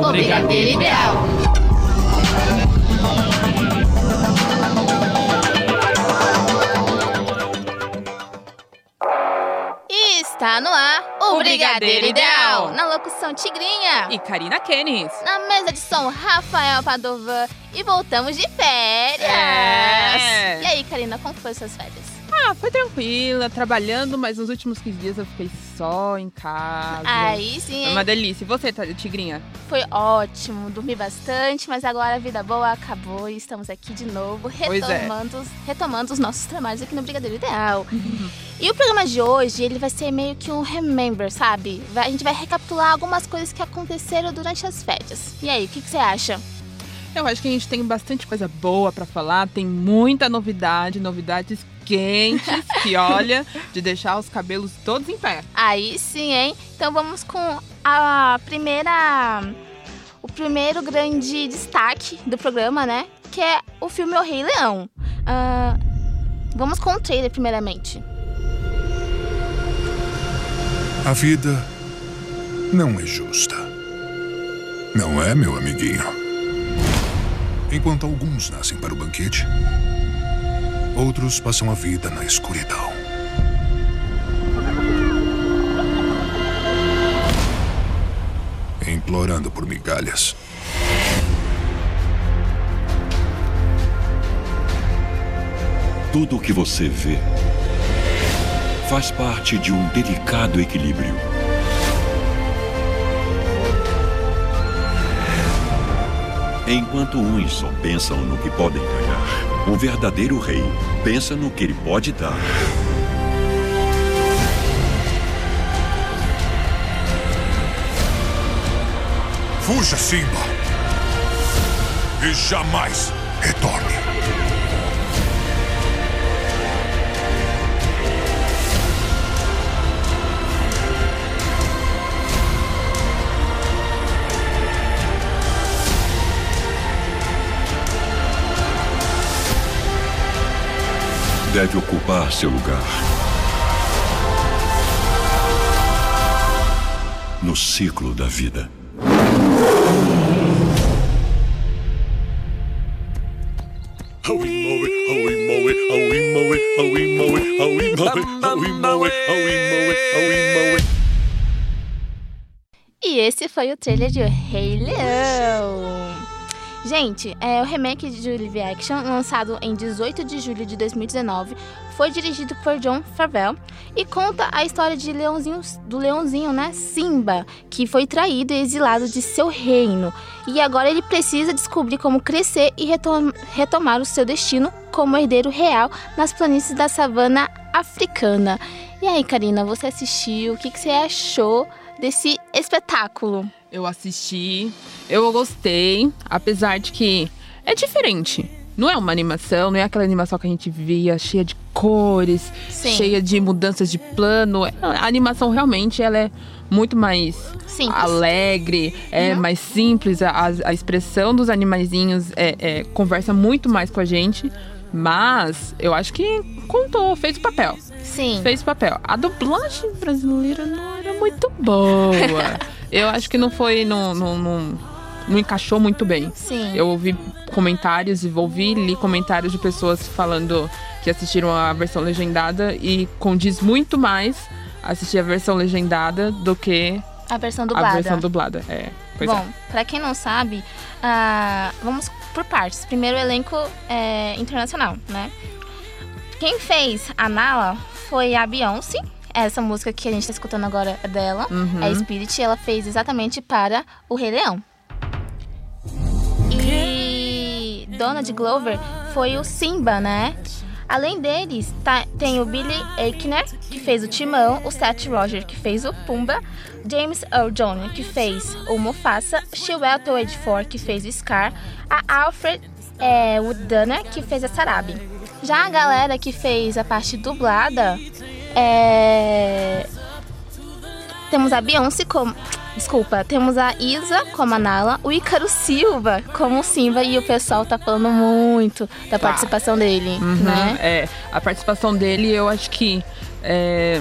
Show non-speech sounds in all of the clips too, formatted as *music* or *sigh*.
O Brigadeiro Ideal. E está no ar o, Brigadeiro, Ideal. Na locução Tigrinha. E Karina Kenis. Na mesa de som, Rafael Padovan. E voltamos de férias. É. E aí, Karina, como foram suas férias? Ah, foi tranquila, trabalhando, mas nos últimos 15 dias eu fiquei só em casa. Aí sim, hein? uma delícia. E você, Tigrinha? Foi ótimo, dormi bastante, mas agora a vida boa acabou e estamos aqui de novo, é. retomando, retomando os nossos trabalhos aqui no Brigadeiro Ideal. e o programa de hoje, ele vai ser meio que um remember, sabe? A gente vai recapitular algumas coisas que aconteceram durante as férias. E aí, o que, que você acha? Eu acho que a gente tem bastante coisa boa pra falar, tem muita novidade, novidades quentes, que olha, de deixar os cabelos todos em pé. Aí sim, hein? Então vamos com a primeira. O primeiro grande destaque do programa, né? Que é o filme O Rei Leão. Ah, vamos com o trailer, primeiramente. A vida não é justa. Não é, meu amiguinho? Enquanto alguns nascem para o banquete, outros passam a vida na escuridão. Implorando por migalhas. Tudo o que você vê faz parte de um delicado equilíbrio. Enquanto uns só pensam no que podem ganhar, um verdadeiro rei pensa no que ele pode dar. Fuja, Simba! E jamais retorne. Deve ocupar seu lugar. No ciclo da vida. E esse foi o trailer de Rei Leão. Gente, é, o remake de live action, lançado em 18 de julho de 2019, foi dirigido por John Favreau e conta a história de leãozinho, do leãozinho, né, Simba, que foi traído e exilado de seu reino. E agora ele precisa descobrir como crescer e retom- retomar o seu destino como herdeiro real nas planícies da savana africana. E aí, Karina, você assistiu? O que, que você achou desse espetáculo? Eu assisti, eu gostei, apesar de que é diferente. Não é uma animação, não é aquela animação que a gente via cheia de cores, Sim. cheia de mudanças de plano. A animação realmente ela é muito mais Simples. alegre, é mais simples. A, a expressão dos animaizinhos é, é, conversa muito mais com a gente. Mas eu acho que contou, fez o papel. Sim. Fez o papel. A dublagem brasileira não era muito boa. *laughs* eu acho que não foi. Não, não, não, não encaixou muito bem. Sim. Eu ouvi comentários, ouvi li comentários de pessoas falando que assistiram a versão legendada e condiz muito mais assistir a versão legendada do que A versão a dublada. versão dublada. É, Bom, é. pra quem não sabe, ah, vamos por partes. Primeiro, o elenco é, internacional, né? Quem fez a Nala foi a Beyoncé. Essa música que a gente tá escutando agora é dela. Uhum. É Spirit. Ela fez exatamente para o Rei Leão. Donald Glover foi o Simba, né? Além deles, tá- tem o Billy Eichner, que fez o Timão, o Seth Roger, que fez o Pumba, James Earl Jones, que fez o Mufasa, Chiwetel Ejiofor, que fez o Scar, a Alfred é, Woodunner, que fez a Sarabi. Já a galera que fez a parte dublada, é... temos a Beyoncé como... Desculpa, temos a Isa como a Nala, o Ícaro Silva como o Simba e o pessoal tá falando muito da Tá. participação dele, Uhum, né? É, a participação dele, eu acho que. é,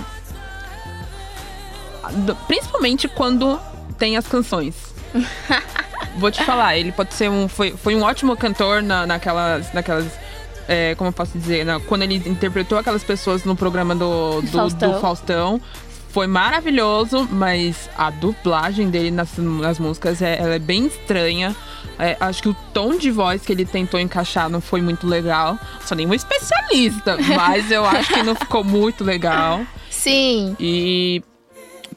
principalmente quando tem as canções. *laughs* Vou te falar, ele pode ser um. Foi, foi um ótimo cantor na, naquelas. naquelas é, como eu posso dizer? Na, quando ele interpretou aquelas pessoas no programa do, do, Faustão. do Faustão. Foi maravilhoso, mas a dublagem dele nas, nas músicas é, ela é bem estranha. É, acho que o tom de voz que ele tentou encaixar não foi muito legal. Sou nenhum especialista, *laughs* mas eu acho que não ficou muito legal. Sim. E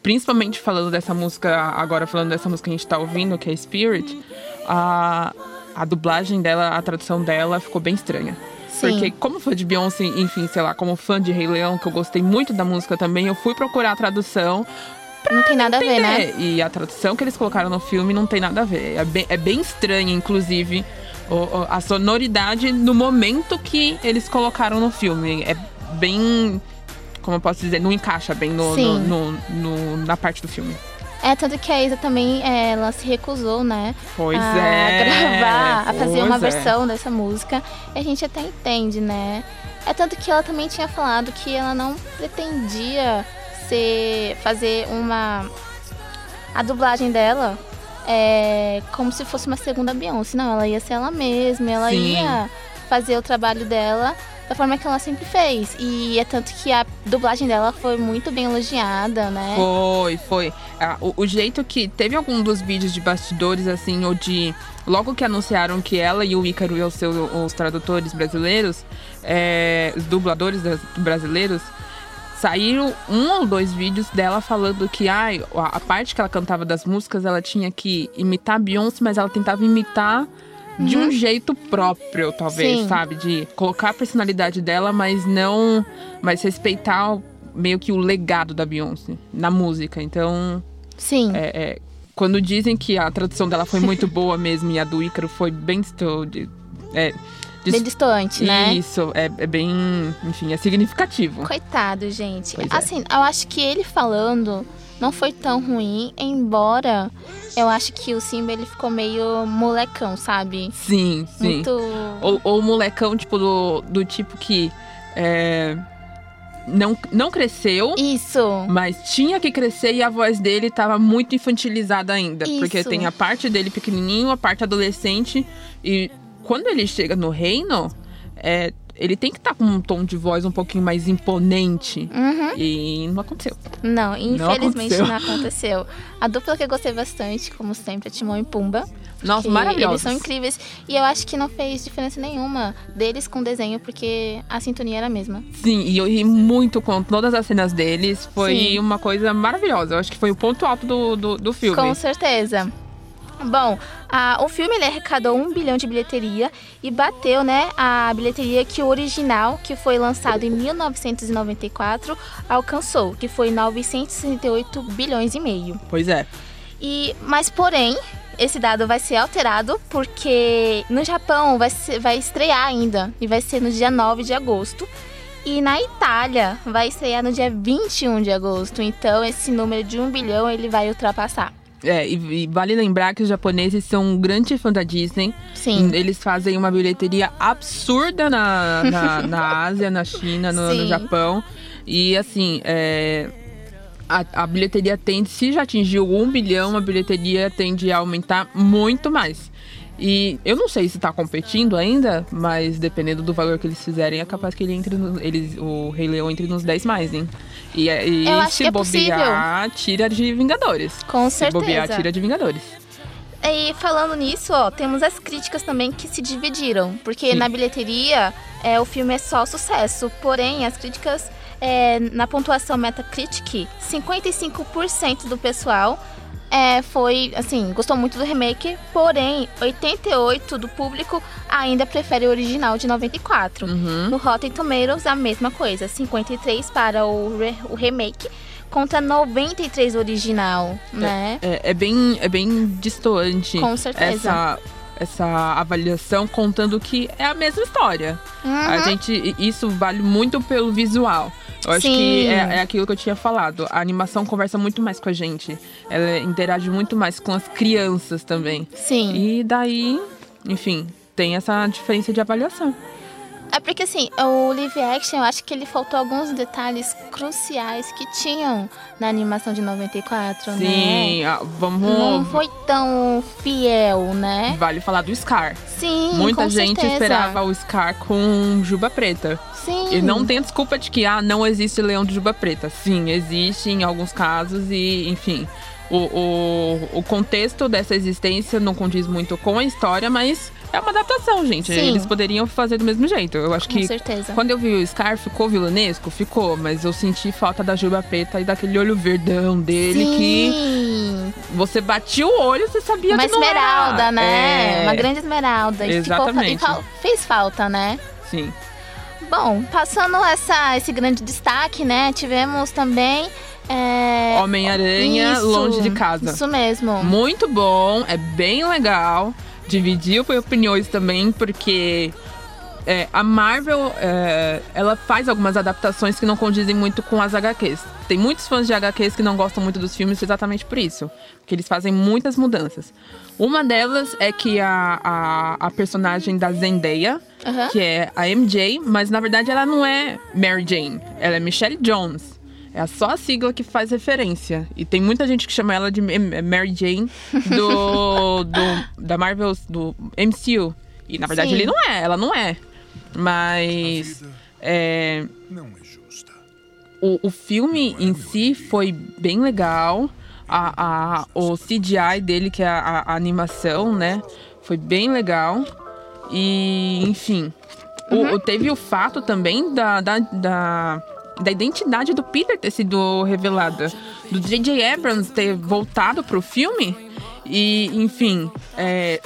principalmente falando dessa música, agora falando dessa música que a gente tá ouvindo, que é Spirit, a, a dublagem dela, a tradução dela ficou bem estranha. Sim. Porque como fã de Beyoncé, enfim, sei lá, como fã de Rei Leão, que eu gostei muito da música também, eu fui procurar a tradução. Não tem nada a ver, né? E a tradução que eles colocaram no filme não tem nada a ver. É bem, é bem estranha, inclusive, a sonoridade no momento que eles colocaram no filme. É bem. Como eu posso dizer? Não encaixa bem no, no- no- no- na parte do filme. É, tanto que a Isa também, é, ela se recusou, né? Pois a é. gravar, a fazer uma é. versão dessa música. E a gente até entende, né? É tanto que ela também tinha falado que ela não pretendia ser, fazer uma. A dublagem dela é como se fosse uma segunda Beyoncé. Não, ela ia ser ela mesma, ela Sim. ia fazer o trabalho dela da forma que ela sempre fez. E é tanto que a dublagem dela foi muito bem elogiada, né? Foi, foi. Ah, o, o jeito que. Teve algum dos vídeos de bastidores, assim, ou de. Logo que anunciaram que ela e o Ícaro iam ser o- os tradutores brasileiros, é, os dubladores brasileiros, saíram um ou dois vídeos dela falando que ai, a, parte que ela cantava das músicas, ela tinha que imitar Beyoncé, mas ela tentava imitar de um jeito próprio, talvez, Sim. sabe? De colocar a personalidade dela, mas não. Mas respeitar meio que o legado da Beyoncé na música. Então, Sim. é, é, quando dizem que a tradução dela foi muito *laughs* boa mesmo e a do Ícaro foi bem. de- É, dis- Bem distante, né? Isso, é, é bem. Enfim, é significativo. Coitado, gente. Pois é. Assim, eu acho que ele falando não foi tão ruim, embora eu acho que o Simba ele ficou meio molecão, sabe? Sim, sim. Muito. Ou, ou molecão, tipo, do, do tipo que. é, não, não cresceu. Isso. Mas tinha que crescer e a voz dele tava muito infantilizada ainda. Porque Isso. tem a parte dele pequenininho, a parte adolescente. E quando ele chega no reino, é, ele tem que estar com um tom de voz um pouquinho mais imponente. Uhum. E não aconteceu. Não, infelizmente aconteceu. não aconteceu. A dupla que eu gostei bastante, como sempre, é Timão e Pumba. Nossa, que maravilhoso. Eles são incríveis. E eu acho que não fez diferença nenhuma deles com o desenho, porque a sintonia era a mesma. Sim, e eu ri muito com todas as cenas deles. Foi Sim. uma coisa maravilhosa. Eu acho que foi o ponto alto do, do, do filme. Com certeza. Bom, a- o filme ele arrecadou um bilhão de bilheteria e bateu, né, a bilheteria que o original, que foi lançado em 1994, alcançou, que foi 968 bilhões e meio. Pois é. E, mas porém, esse dado vai ser alterado porque no Japão vai, ser- vai estrear ainda e vai ser no dia 9 de agosto. E na Itália vai estrear no dia 21 de agosto. Então esse número de 1 bilhão ele vai ultrapassar. É, e, e vale lembrar que os japoneses são um grande fã da Disney. Sim. Eles fazem uma bilheteria absurda na, na, *laughs* na Ásia, na China, no, no. Japão. E assim, é, a, a bilheteria tende, se já atingiu um bilhão, a bilheteria tende a aumentar muito mais. E eu não sei se tá competindo ainda, mas dependendo do valor que eles fizerem, é capaz que ele entre no, eles, o Rei Leão entre nos 10 mais, hein? E, e se é bobear, tira de Vingadores. Com Se bobear, certeza. tira de Vingadores. E falando nisso, ó, temos as críticas também que se dividiram. Porque Sim. na bilheteria, é, o filme é só sucesso. Porém, as críticas é, na pontuação Metacritic, 55% do pessoal é, foi, assim, gostou muito do remake. Porém, 88% do público ainda prefere o original de 94. Uhum. No Rotten Tomatoes, a mesma coisa. 53 para o, re- o remake contra 93 original, né? É, é bem, é bem distoante Com certeza. essa, essa avaliação, contando que é a mesma história. A Uhum. gente, isso vale muito pelo visual. Eu acho Sim. que é, é aquilo que eu tinha falado. A animação conversa muito mais com a gente. Ela interage muito mais com as crianças também. Sim. E daí, enfim, tem essa diferença de avaliação. É porque assim, o live action, eu acho que ele faltou alguns detalhes cruciais que tinham na animação de 94, né? Sim, ah, vamos. Não foi tão fiel, né? Vale falar do Scar. Sim, Muita gente certeza. esperava o Scar com juba preta. Sim. E não tem desculpa de que ah, não existe leão de juba preta. Sim, existe em alguns casos e, enfim. O, o, o contexto dessa existência não condiz muito com a história, mas é uma adaptação, gente. Sim. Eles poderiam fazer do mesmo jeito. Eu acho Com que certeza. quando eu vi o Scar, ficou vilanesco? Ficou, mas eu senti falta da juba preta e daquele olho verdão dele que Sim. você batia o olho, você sabia Uma que não era. esmeralda, né? É, Uma grande esmeralda. E ficou- Exatamente. e fal- fez falta, né? Sim. Bom, passando essa, esse grande destaque, né? Tivemos também. É... Homem-Aranha longe de casa. Isso mesmo. Muito bom, é bem legal. Dividiu opiniões também, porque é, a Marvel é, ela faz algumas adaptações que não condizem muito com as HQs. Tem muitos fãs de HQs que não gostam muito dos filmes exatamente por isso. Porque eles fazem muitas mudanças. Uma delas é que a, a, a personagem da Zendaya, Aham. que é a MJ, mas na verdade ela não é Mary Jane, ela é Michelle Jones. É só a sigla que faz referência. E tem muita gente que chama ela de Mary Jane do, *laughs* do- da Marvel, do MCU. E na verdade Sim. ele não é, ela não é. Mas é, não é justa. o, o filme em si foi bem legal. A, a- o CGI dele, que é a, a animação, né? Foi bem legal. E, enfim. O- o- teve o fato também da, da, da, da identidade do Peter ter sido revelada. Do J.J. Abrams ter voltado pro filme. E, enfim, é,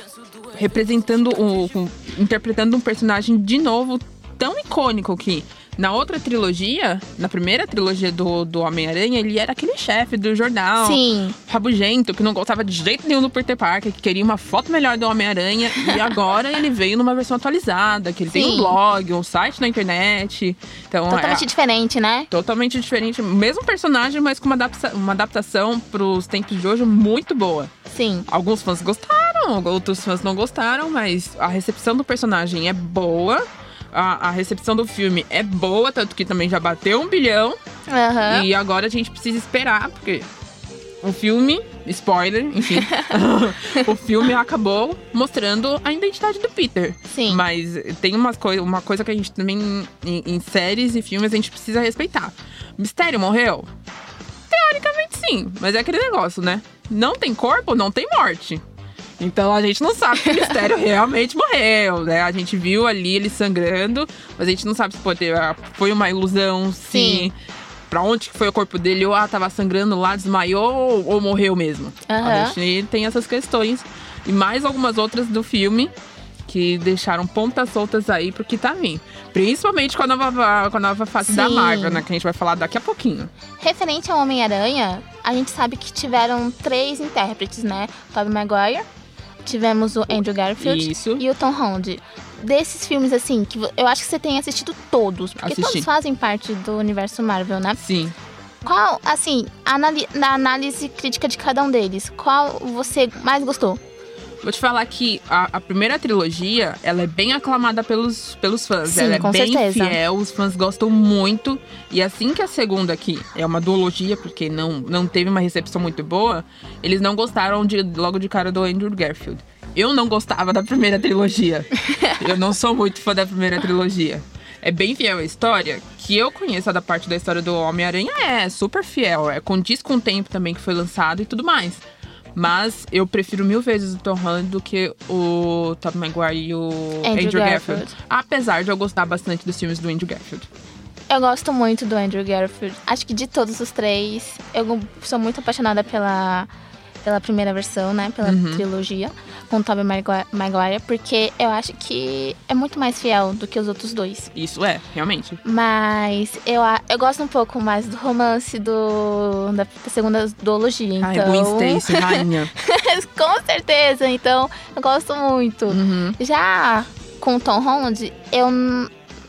representando o, o- interpretando um personagem de novo tão icônico que na outra trilogia, na primeira trilogia do, do Homem-Aranha, ele era aquele chefe do jornal. Sim. Rabugento, que não gostava de jeito nenhum do Peter Parker, que queria uma foto melhor do Homem-Aranha. e *laughs* agora ele veio numa versão atualizada, que ele tem um Sim. blog, um site na internet. Então, Totalmente é, diferente, né? totalmente diferente. Mesmo personagem, mas com uma, adapta uma adaptação pros tempos de hoje muito boa. Sim. Alguns fãs gostaram, outros fãs não gostaram, mas a recepção do personagem é boa. A, a recepção do filme é boa, tanto que também já bateu um bilhão. Aham. E agora a gente precisa esperar, porque o filme, spoiler, enfim, *laughs* *laughs* o filme acabou mostrando a identidade do Peter. Sim. Mas tem umas coi uma coisa que a gente também, em, em séries e filmes, a gente precisa respeitar. Mistério morreu? Teoricamente sim, mas é aquele negócio, né? Não tem corpo, não tem morte. Então a gente não sabe se o mistério *laughs* realmente morreu, né? A gente viu ali ele sangrando, mas a gente não sabe se pode, foi uma ilusão, se. Sim. Pra onde que foi o corpo dele? Ou ah, tava sangrando lá, desmaiou ou, ou morreu mesmo? Aham. A gente tem essas questões. E mais algumas outras do filme que deixaram pontas soltas aí pro que tá vindo. Principalmente com a nova, com a nova fase da Sim. Marvel, né? Que a gente vai falar daqui a pouquinho. Referente ao Homem-Aranha, a gente sabe que tiveram três intérpretes, né? Tobey Maguire, tivemos o Andrew Garfield Isso. e o Tom Holland. Desses filmes, assim, que eu acho que você tem assistido todos, porque Assisti. todos fazem parte do universo Marvel, né? Sim. Qual, assim, na análise crítica de cada um deles, qual você mais gostou? Vou te falar que a, a primeira trilogia, ela é bem aclamada pelos, pelos fãs. Sim, ela é bem certeza. fiel, os fãs gostam muito. E assim que a segunda aqui é uma duologia, porque não, não teve uma recepção muito boa, eles não gostaram de, logo de cara do Andrew Garfield. Eu não gostava da primeira trilogia. *laughs* eu não sou muito fã da primeira trilogia. É bem fiel a história, que eu conheço da parte da história do Homem-Aranha, é super fiel. É condiz com o tempo também que foi lançado e tudo mais. Mas eu prefiro mil vezes o Tom Holland do que o Tobey Maguire e o Andrew Andrew, Garfield. Garfield. Apesar de eu gostar bastante dos filmes do Andrew Garfield. Eu gosto muito do Andrew Garfield. Acho que de todos os três, eu sou muito apaixonada pela, pela primeira versão, né? Pela Uhum. trilogia, com Tobey Magui- Maguire, porque eu acho que é muito mais fiel do que os outros dois. Isso é, realmente. Mas eu, eu gosto um pouco mais do romance do, da, da segunda duologia. Ai, Então, Gwen Stacy, rainha. *laughs* com certeza. Então, eu gosto muito. Uhum. Já com o Tom Holland, eu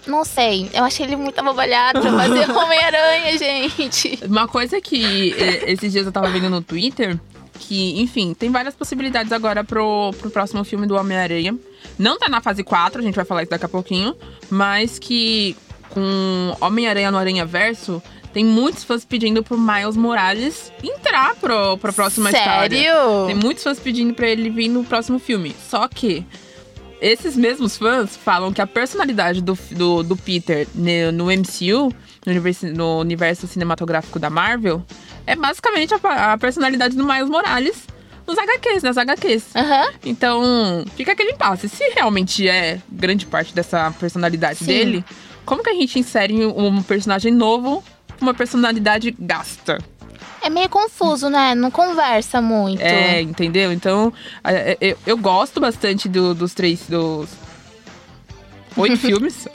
não sei. Eu achei ele muito abobalhado pra fazer *laughs* Homem-Aranha, gente. Uma coisa que esses dias eu tava vendo no Twitter que, enfim, tem várias possibilidades agora pro, pro próximo filme do Homem-Aranha. Não tá na fase 4, a gente vai falar isso daqui a pouquinho, mas que com Homem-Aranha no Aranha Verso, tem muitos fãs pedindo pro Miles Morales entrar pro, pra próxima história. Sério? Tem muitos fãs pedindo pra ele vir no próximo filme. Só que esses mesmos fãs falam que a personalidade do, do, do Peter no, no MCU, no universo, no universo cinematográfico da Marvel, é basicamente a, a personalidade do Miles Morales nos HQs, nas HQs. Aham. Então, fica aquele impasse. Se realmente é grande parte dessa personalidade Sim. dele, como que a gente insere um personagem novo com uma personalidade gasta? É meio confuso, né? Não conversa muito. É, entendeu? Então, eu, eu gosto bastante do- dos três. dos. Oito *laughs* filmes.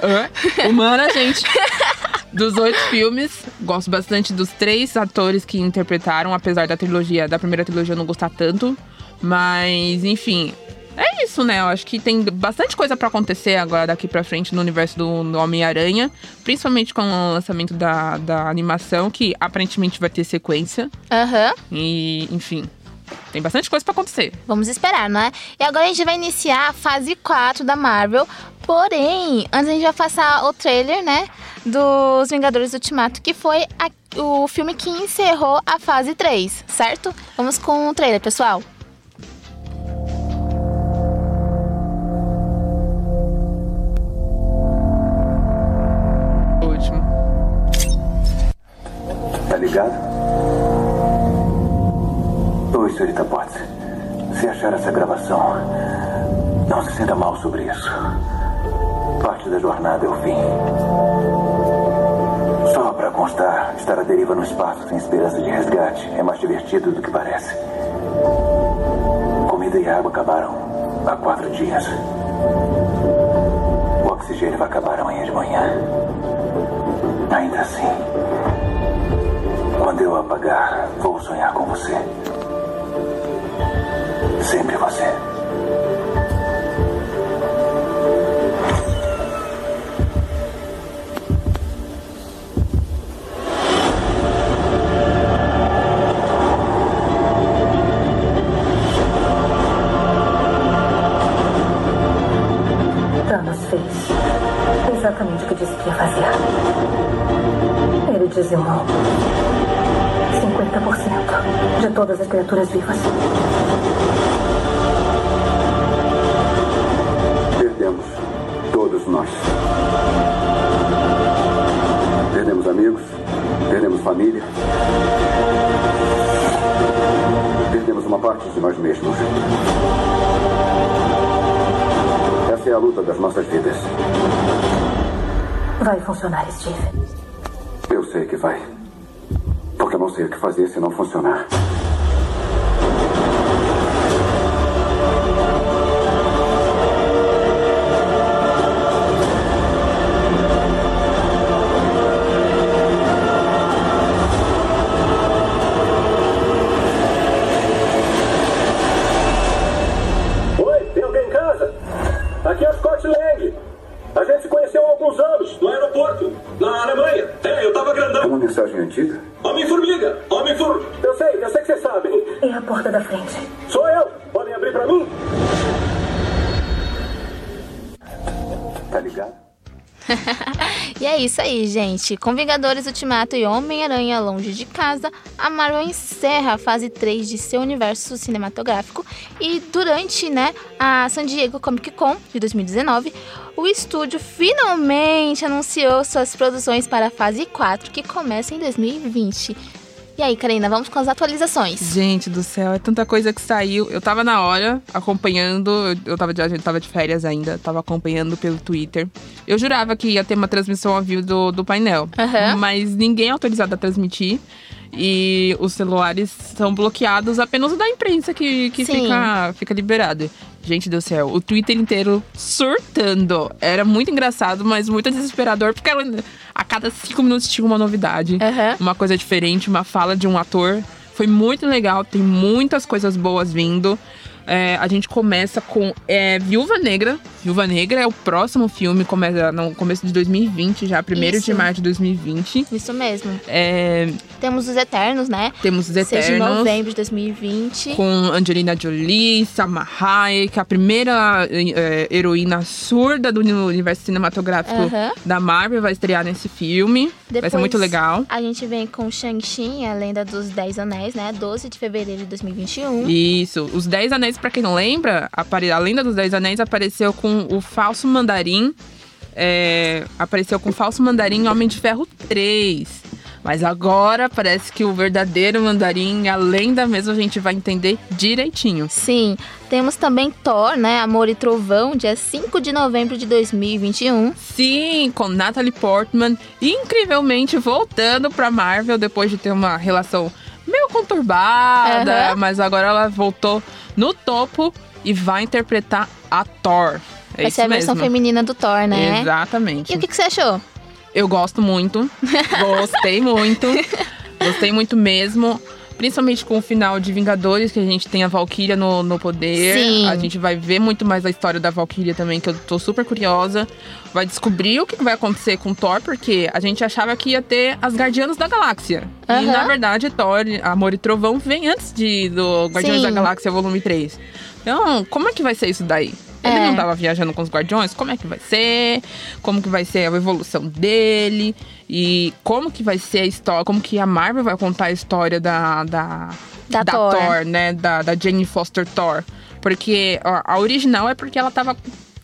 Humana, gente. *laughs* Dos oito filmes. Gosto bastante dos três atores que interpretaram, apesar da trilogia, da primeira trilogia eu não gostar tanto. Mas, enfim. É isso, né? Eu acho que tem bastante coisa pra acontecer agora daqui pra frente no universo do, do Homem-Aranha. Principalmente com o lançamento da, da animação, que aparentemente vai ter sequência. Aham. E, enfim. Tem bastante coisa pra acontecer. Vamos esperar, não é? E agora a gente vai iniciar a fase 4 da Marvel. Porém, antes a gente vai passar o trailer, né? Dos Vingadores Ultimato, que foi a- o filme que encerrou a fase 3, certo? Vamos com o trailer, pessoal. O último. Tá ligado? Oi, senhorita Potts. Se achar essa gravação, não se sinta mal sobre isso. Parte da jornada é o fim. Só pra constar, estar à deriva no espaço sem esperança de resgate é mais divertido do que parece. Comida e água acabaram há quatro dias. O oxigênio vai acabar amanhã de manhã. Ainda assim, quando eu apagar, vou sonhar com você. Sempre você. Thanos fez exatamente o que disse que ia fazer. Ele dizimou 50% de todas as criaturas vivas. De nós mesmos. Essa é a luta das nossas vidas. Vai funcionar, Steve. Eu sei que vai. Porque eu não sei o que fazer se não funcionar. Isso aí, gente. Com Vingadores Ultimato e Homem-Aranha Longe de Casa, a Marvel encerra a fase 3 de seu universo cinematográfico. E durante né, a San Diego Comic Con de 2019, o estúdio finalmente anunciou suas produções para a fase 4, que começa em 2020. E aí, Karina, vamos com as atualizações. Gente do céu, é tanta coisa que saiu. Eu tava na hora, acompanhando. eu- Eu tava de, gente tava de férias ainda, tava acompanhando pelo Twitter. Eu jurava que ia ter uma transmissão ao vivo do, do painel. Aham. Mas ninguém é autorizado a transmitir. E os celulares são bloqueados, apenas o da imprensa que, que Sim. fica, fica liberado. Gente do céu, o Twitter inteiro surtando. Era muito engraçado, mas muito desesperador, porque a cada cinco minutos tinha uma novidade Aham. uma coisa diferente, uma fala de um ator. Foi muito legal, tem muitas coisas boas vindo. É, a gente começa com é, Viúva Negra. Viúva Negra é o próximo filme, começa no começo de 2020, já, 1 de março de 2020. Isso mesmo. É, Temos os Eternos, né? temos os 6 de Eternos. novembro de 2020. Com Angelina Jolie, Salma Hayek, a primeira é, heroína surda do universo cinematográfico Aham. da Marvel vai estrear nesse filme. vai ser Depois, muito legal. A gente vem com Shang-Chi, a lenda dos Dez Anéis, né? 12 de fevereiro de 2021. Isso. Os Dez Anéis, pra quem não lembra, a lenda dos Dez Anéis apareceu com o falso mandarim. é, apareceu com o falso mandarim em Homem de Ferro 3. Mas agora parece que o verdadeiro mandarim, a lenda mesmo, a gente vai entender direitinho. Sim, temos também Thor, né? Amor e Trovão, dia 5 de novembro de 2021. Sim, com Natalie Portman, incrivelmente voltando pra Marvel depois de ter uma relação meio conturbada, Aham. mas agora ela voltou no topo e vai interpretar a Thor. É Vai ser a versão mesmo. feminina do Thor, né? Exatamente. E o que, que você achou? Eu gosto muito. *laughs* Gostei muito. *laughs* Gostei muito mesmo. Principalmente com o final de Vingadores, que a gente tem a Valkyria no, no poder. Sim. A gente vai ver muito mais a história da Valkyria também, que eu tô super curiosa. Vai descobrir o que vai acontecer com Thor, porque a gente achava que ia ter as Guardianas da Galáxia. E Aham. na verdade, Thor, Amor e Trovão vem antes de, do Guardiões Sim. da Galáxia Volume 3. Então, como é que vai ser isso daí? Ele É. não tava viajando com os Guardiões? Como é que vai ser? Como que vai ser a evolução dele? E como que vai ser a história? Como que a Marvel vai contar a história da. Da, Da Thor. né? Da, da Jane Foster Thor. Porque a, a original é porque ela tava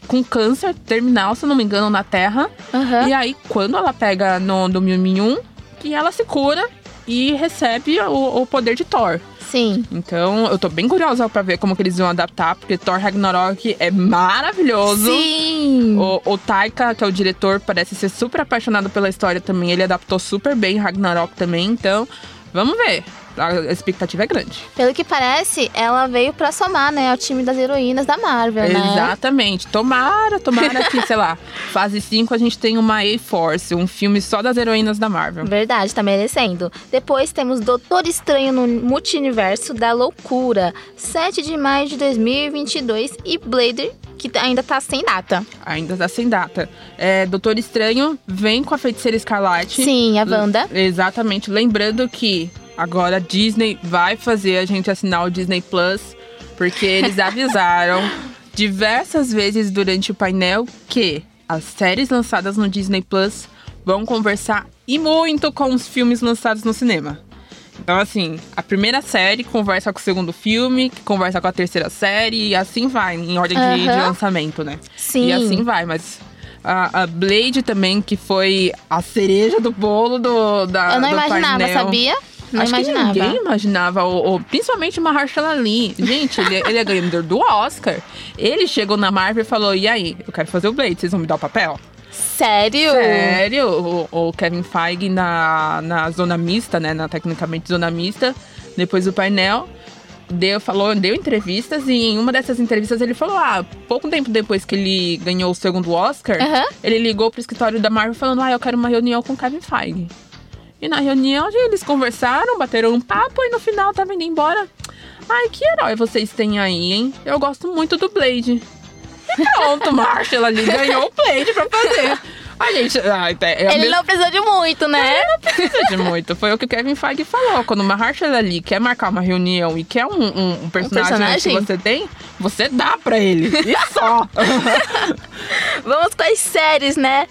com câncer terminal, se não me engano, na Terra. Aham. E aí, quando ela pega no do Miu Miu, que ela se cura e recebe o, o poder de Thor. Sim. Então, eu tô bem curiosa pra ver como que eles vão adaptar, porque Thor Ragnarok é maravilhoso. Sim. O, o Taika, que é o diretor, parece ser super apaixonado pela história também. Ele adaptou super bem Ragnarok também, então vamos ver. A expectativa é grande. Pelo que parece, ela veio pra somar, né, ao time das heroínas da Marvel, né? Exatamente. Tomara, tomara que, sei lá, *laughs* fase 5 a gente tem uma A-Force, um filme só das heroínas da Marvel. Verdade, tá merecendo. Depois temos Doutor Estranho no Multiverso da Loucura, 7 de maio de 2022 e Blader, que ainda tá sem data. Ainda tá sem data. É, Doutor Estranho vem com a Feiticeira Escarlate. Sim, a Wanda. Exatamente. Lembrando que agora a Disney vai fazer a gente assinar o Disney Plus, porque eles *laughs* avisaram diversas vezes durante o painel que as séries lançadas no Disney Plus vão conversar e muito com os filmes lançados no cinema. Então, assim, a primeira série conversa com o segundo filme, que conversa com a terceira série, e assim vai, em ordem de, de Aham. lançamento, né? Sim. E assim vai, mas a, a Blade também, que foi a cereja do bolo do, da, Eu não imaginava, painel. sabia? Não Acho imaginava. que ninguém imaginava, o, o- principalmente o Mahershala Ali. Gente, ele, ele é ganhador do Oscar. Ele chegou na Marvel e falou, e aí, eu quero fazer o Blade, vocês vão me dar o papel? Sério? Sério? O, o Kevin Feige na, na zona mista, né? Na tecnicamente zona mista, depois do painel, deu, falou, deu entrevistas e em uma dessas entrevistas ele falou: Ah, pouco tempo depois que ele ganhou o segundo Oscar, Aham. ele ligou pro escritório da Marvel falando: Ah, eu quero uma reunião com o Kevin Feige. E na reunião eles conversaram, bateram um papo e no final tava indo embora. Ai, que herói vocês têm aí, hein? Eu gosto muito do Blade. E pronto, *laughs* Marshall ali ganhou o Blade pra fazer. Ai, gente, ai, é a Ele não precisou de muito, né? precisa de muito. Foi o que o Kevin Feige falou. Quando uma Marshall ali quer marcar uma reunião e quer um, um- um personagem, personagem? que você tem, você dá pra ele. E só. *laughs* Vamos com as séries, né?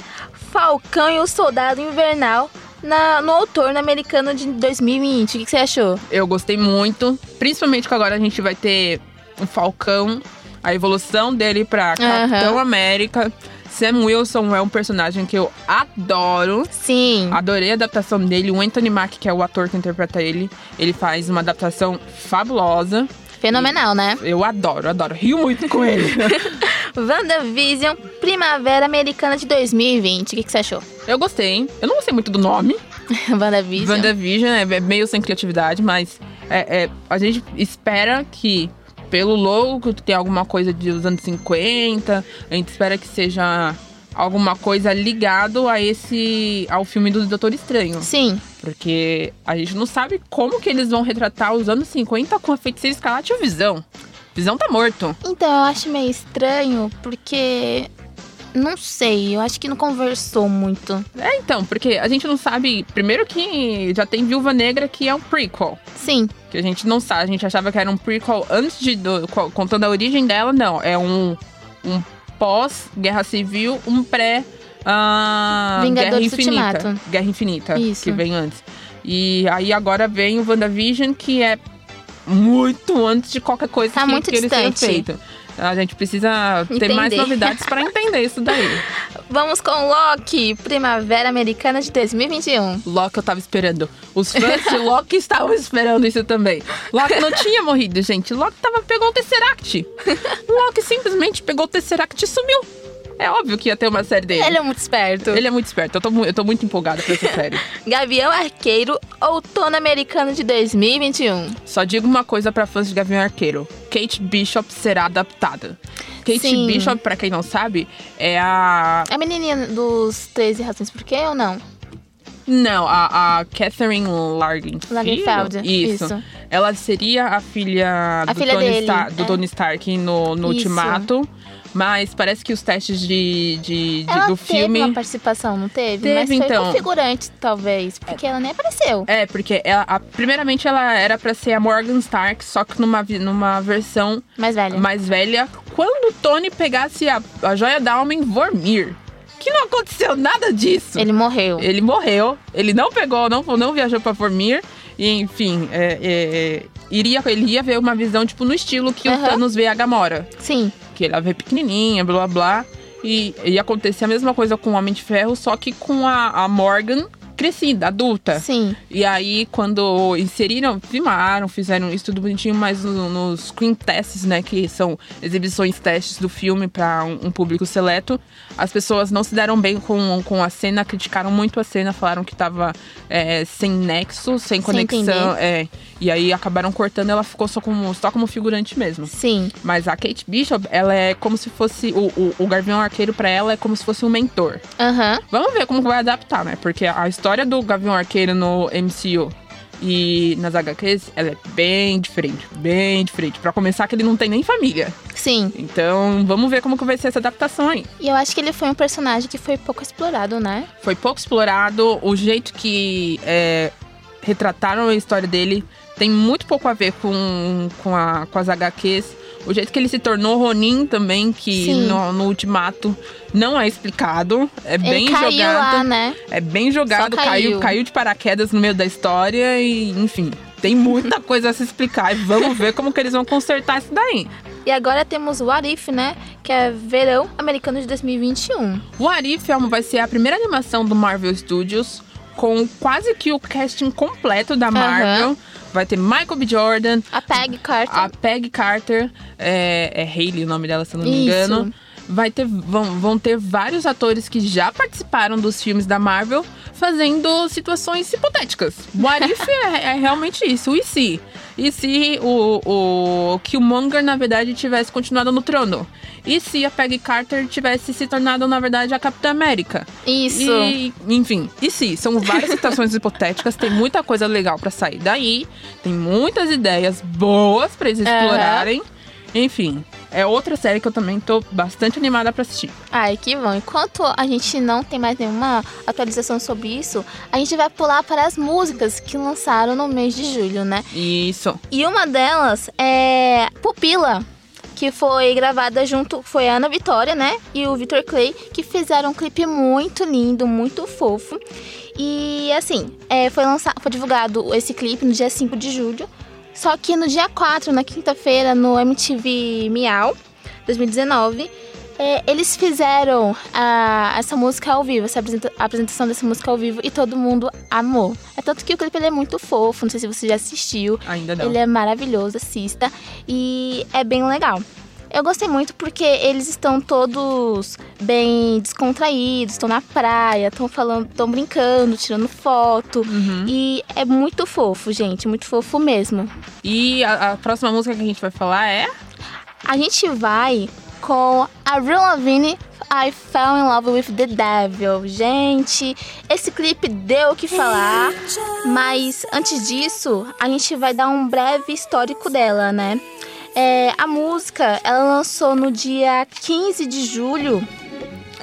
Falcão e o Soldado Invernal na, no outono americano de 2020. O que, que você achou? Eu gostei muito. Principalmente que agora a gente vai ter o Falcão, a evolução dele pra Capitão América. Sam Wilson é um personagem que eu adoro. Sim. Adorei a adaptação dele. O Anthony Mack, que é o ator que interpreta ele, ele faz uma adaptação fabulosa. Fenomenal, né? Eu adoro, adoro. Rio muito com ele. *laughs* WandaVision, Primavera Americana de 2020. O que, que você achou? Eu gostei, hein? Eu não gostei muito do nome. *laughs* WandaVision. WandaVision é é meio sem criatividade, mas é, é- a gente espera que, pelo logo, tenha alguma coisa de dos anos 50. A gente espera que seja alguma coisa ligado a esse. ao filme do Doutor Estranho. Sim. Porque a gente não sabe como que eles vão retratar os anos 50 com a feiticeira escarlate e o visão. Visão tá morto. Então, eu acho meio estranho, porque. Não sei, eu acho que não conversou muito. É, então, porque a gente não sabe. Primeiro que já tem Viúva Negra, que é um prequel. Sim, Que a gente não sabe. A gente achava que era um prequel antes de. do- co- contando a origem dela, não. É um, um pós-Guerra Civil, um pré. ah, Guerra Vingadores Infinita. Ultimato. Guerra Infinita, Isso. que vem antes. E aí agora vem o WandaVision, que é muito antes de qualquer coisa Tá que, muito que ele tenha distante. feito. A gente precisa ter mais Entender. novidades para entender isso daí. *laughs* Vamos com Loki, Primavera Americana de 2021. Loki eu tava esperando. Os fãs de Loki *laughs* estavam esperando isso também. Loki não tinha morrido, gente. Loki tava, pegou o Tesseract. *laughs* Loki simplesmente pegou o Tesseract e sumiu. É óbvio que ia ter uma série dele. Ele é muito esperto. Ele é muito esperto. Eu tô, eu tô muito empolgada pra essa *laughs* série. Gavião Arqueiro, Outono Americano de 2021. Só digo uma coisa pra fãs de Gavião Arqueiro. Kate Bishop será adaptada. Kate Sim. Bishop, pra quem não sabe, é a... A menininha dos 13 razões por quê ou não? Não, a, a Catherine Largen. Lagerfeld, Isso. isso. Ela seria a filha, A do, filha Tony, dele, Star- do é. Tony Stark no, no. Ultimato. Mas parece que os testes de, de- de- do teve filme. uma participação, não teve? Teve, Mas foi então. figurante, talvez, porque ela nem apareceu. É, porque ela, a- primeiramente ela era pra ser a Morgan Stark, só que numa, numa versão Mais velha. mais velha. Quando o Tony pegasse a, a joia da alma em Vormir. Que não aconteceu nada disso. Ele morreu. Ele morreu, ele não pegou, não, não viajou pra Vormir. E, enfim, é, é, iria, ele ia ver uma visão, tipo, no estilo que o Aham. Thanos vê a Gamora. Sim. Que ela vê pequenininha, blá blá. E ia acontecer a mesma coisa com o Homem de Ferro, só que com a, a Morgan crescida, adulta. Sim. E aí, quando inseriram, filmaram, fizeram isso tudo bonitinho, mas no- nos screen tests, né, que são exibições testes do filme para um, um público seleto, as pessoas não se deram bem com, com a cena, criticaram muito a cena, falaram que tava é, sem nexo, sem conexão. entender. é, e aí acabaram cortando, ela ficou só como, só como figurante mesmo. Sim. Mas a Kate Bishop, ela é como se fosse. O, o, o Gavião Arqueiro pra ela é como se fosse um mentor. Aham. Vamos ver como vai adaptar, né? Porque a história do Gavião Arqueiro no MCU e nas HQs, ela é bem diferente, bem diferente. Pra começar, que ele não tem nem família. Sim. Então, vamos ver como que vai ser essa adaptação aí. E eu acho que ele foi um personagem que foi pouco explorado, né? Foi pouco explorado, o jeito que é, retrataram a história dele tem muito pouco a ver com, com, a- com as HQs. O jeito que ele se tornou Ronin também, que no, no Ultimato não é explicado. É bem ele caiu jogado. lá, né? É bem jogado, caiu. caiu. caiu de paraquedas no meio da história e, enfim, tem muita *laughs* coisa a se explicar. E vamos ver como que eles vão consertar isso daí. E agora temos o What If, né? Que é Verão Americano de 2021. O Arif vai ser a primeira animação do Marvel Studios com quase que o casting completo da Marvel. Vai ter Michael B. Jordan, A Peg Carter. a Peg Carter, é, é Hayley o nome dela, se eu não me Isso. engano. Vai ter, vão, vão ter vários atores que já participaram dos filmes da Marvel fazendo situações hipotéticas. O Arif *laughs* é, é realmente isso. E se? E se o, o Killmonger, na verdade, tivesse continuado no trono? E se a Peggy Carter tivesse se tornado, na verdade, a Capitã América? Isso. E, enfim, e se? São várias situações *laughs* hipotéticas, tem muita coisa legal pra sair daí, tem muitas ideias boas pra eles explorarem. Enfim, é outra série que eu também tô bastante animada pra assistir. Ai, que bom. Enquanto a gente não tem mais nenhuma atualização sobre isso, a gente vai pular para as músicas que lançaram no mês de julho, né? Isso. E uma delas é Pupila, que foi gravada junto, foi a Ana Vitória, né? E o Victor Clay, que fizeram um clipe muito lindo, muito fofo. E assim, é, foi lançado, foi divulgado esse clipe no dia 5 de julho. Só que no dia 4, na quinta-feira, no MTV Miau 2019, é, eles fizeram a- essa música ao vivo, essa apresenta- a apresentação dessa música ao vivo, e todo mundo amou. É tanto que o clipe é muito fofo, não sei se você já assistiu. Ainda não. Ele é maravilhoso, assista. E é bem legal. Eu gostei muito porque eles estão todos bem descontraídos, estão na praia, estão falando, estão brincando, tirando foto. Uhum. E é muito fofo, gente, muito fofo mesmo. E a, a próxima música que a gente vai falar é. A gente vai com a Real Lavigne I Fell in Love with the Devil. Gente, esse clipe deu o que falar, mas antes disso, a gente vai dar um breve histórico dela, né? É, a música, ela lançou no dia 15 de julho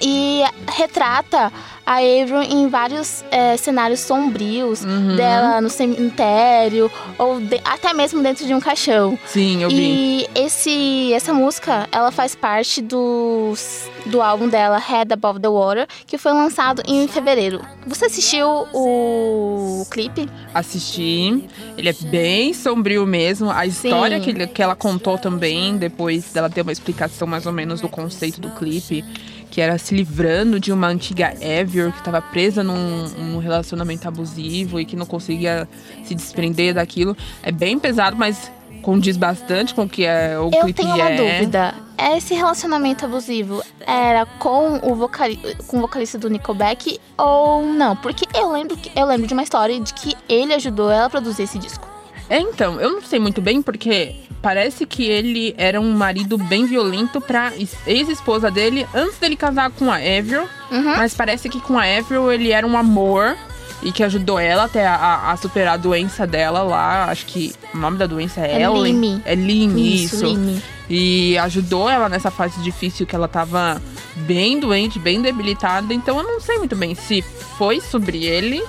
e retrata a Avril em vários é, cenários sombrios Uhum. dela no cemitério ou de- até mesmo dentro de um caixão. Sim, eu vi. E esse, essa música, ela faz parte dos, do álbum dela, Head Above the Water, que foi lançado em fevereiro. Você assistiu o clipe? Assisti. Ele é bem sombrio mesmo. A história Sim. que, ele- que ela contou também, depois dela ter uma explicação mais ou menos do conceito do clipe, que era se livrando de uma antiga Evior que estava presa num, num relacionamento abusivo e que não conseguia se desprender daquilo. É bem pesado, mas condiz bastante com o que é o Eu clipe tenho uma é. dúvida. Esse relacionamento abusivo era com o, vocali com o vocalista do Nickelback ou não? Porque eu lembro, que, eu lembro de uma história de que ele ajudou ela a produzir esse disco. É, então, eu não sei muito bem porque parece que ele era um marido bem violento pra es- ex-esposa dele antes dele casar com a Avril. Uhum. Mas parece que com a Avril ele era um amor e que ajudou ela até a- a, superar a doença dela lá. Acho que o nome da doença é, É Ellen. Lyme. É Lyme, isso. Lyme. E ajudou ela nessa fase difícil que ela tava bem doente, bem debilitada. Então eu não sei muito bem se foi sobre ele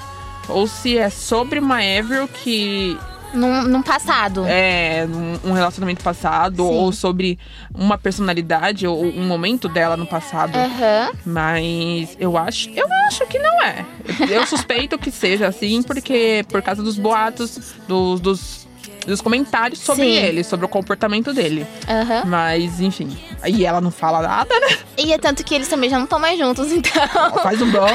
ou se é sobre uma Avril que Num, num passado. é, um- um relacionamento passado, Sim. ou sobre uma personalidade, ou um momento dela no passado. Aham. Mas eu acho, eu acho que não é. Eu suspeito que seja assim, porque por causa dos boatos, dos, dos, dos comentários sobre Sim. ele, sobre o comportamento dele. Aham. Mas, enfim. E ela não fala nada, né? E é tanto que eles também já não estão mais juntos, *laughs* então. Faz um bom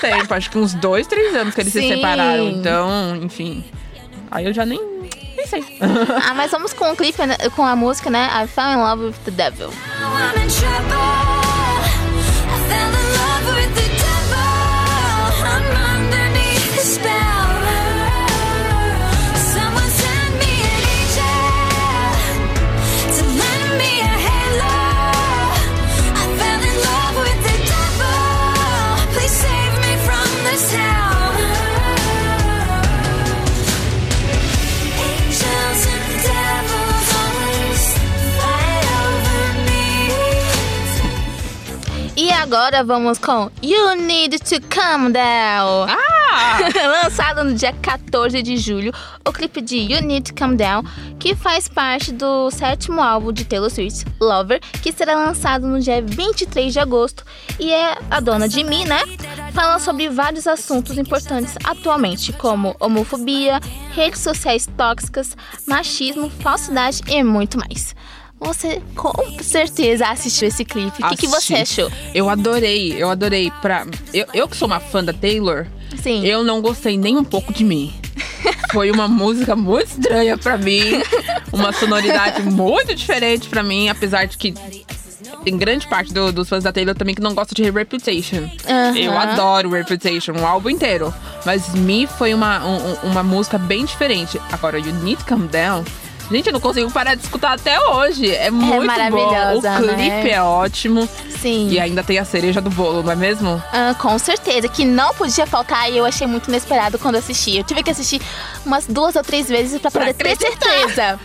tempo, acho que uns dois, três anos que eles se Sim. separaram. Então, enfim. Aí eu já nem, nem sei. *laughs* ah, mas vamos com o clipe, né, com a música, né? I Fell in Love with the Devil. I'm in trouble. I fell in love E agora vamos com You Need to Calm Down. Ah! *laughs* Lançado no dia 14 de julho, o clipe de You Need to Calm Down, que faz parte do sétimo álbum de Taylor Swift, Lover, que será lançado no dia 23 de agosto. E é a dona de mim, né? Fala sobre vários assuntos importantes atualmente, como homofobia, redes sociais tóxicas, machismo, falsidade e muito mais. Você com certeza assistiu esse clipe. O que, que você achou? Eu adorei, eu adorei. Pra... Eu, eu que sou uma fã da Taylor, Sim. eu não gostei nem um pouco de mim. Foi uma música muito estranha pra mim, uma sonoridade muito diferente pra mim, apesar de que tem grande parte do- dos fãs da Taylor também que não gosta de Reputation. Aham. Eu adoro Reputation, o álbum inteiro. Mas Me foi uma, um- um- uma música bem diferente. Agora, You Need to Calm Down. Gente, eu não consigo parar de escutar até hoje. É muito bom. O maravilhosa, clipe né? é ótimo. Sim. E ainda tem a cereja do bolo, não é mesmo? Ah, com certeza, que não podia faltar e eu achei muito inesperado quando assisti. Eu tive que assistir umas duas ou três vezes pra Pra poder ter certeza.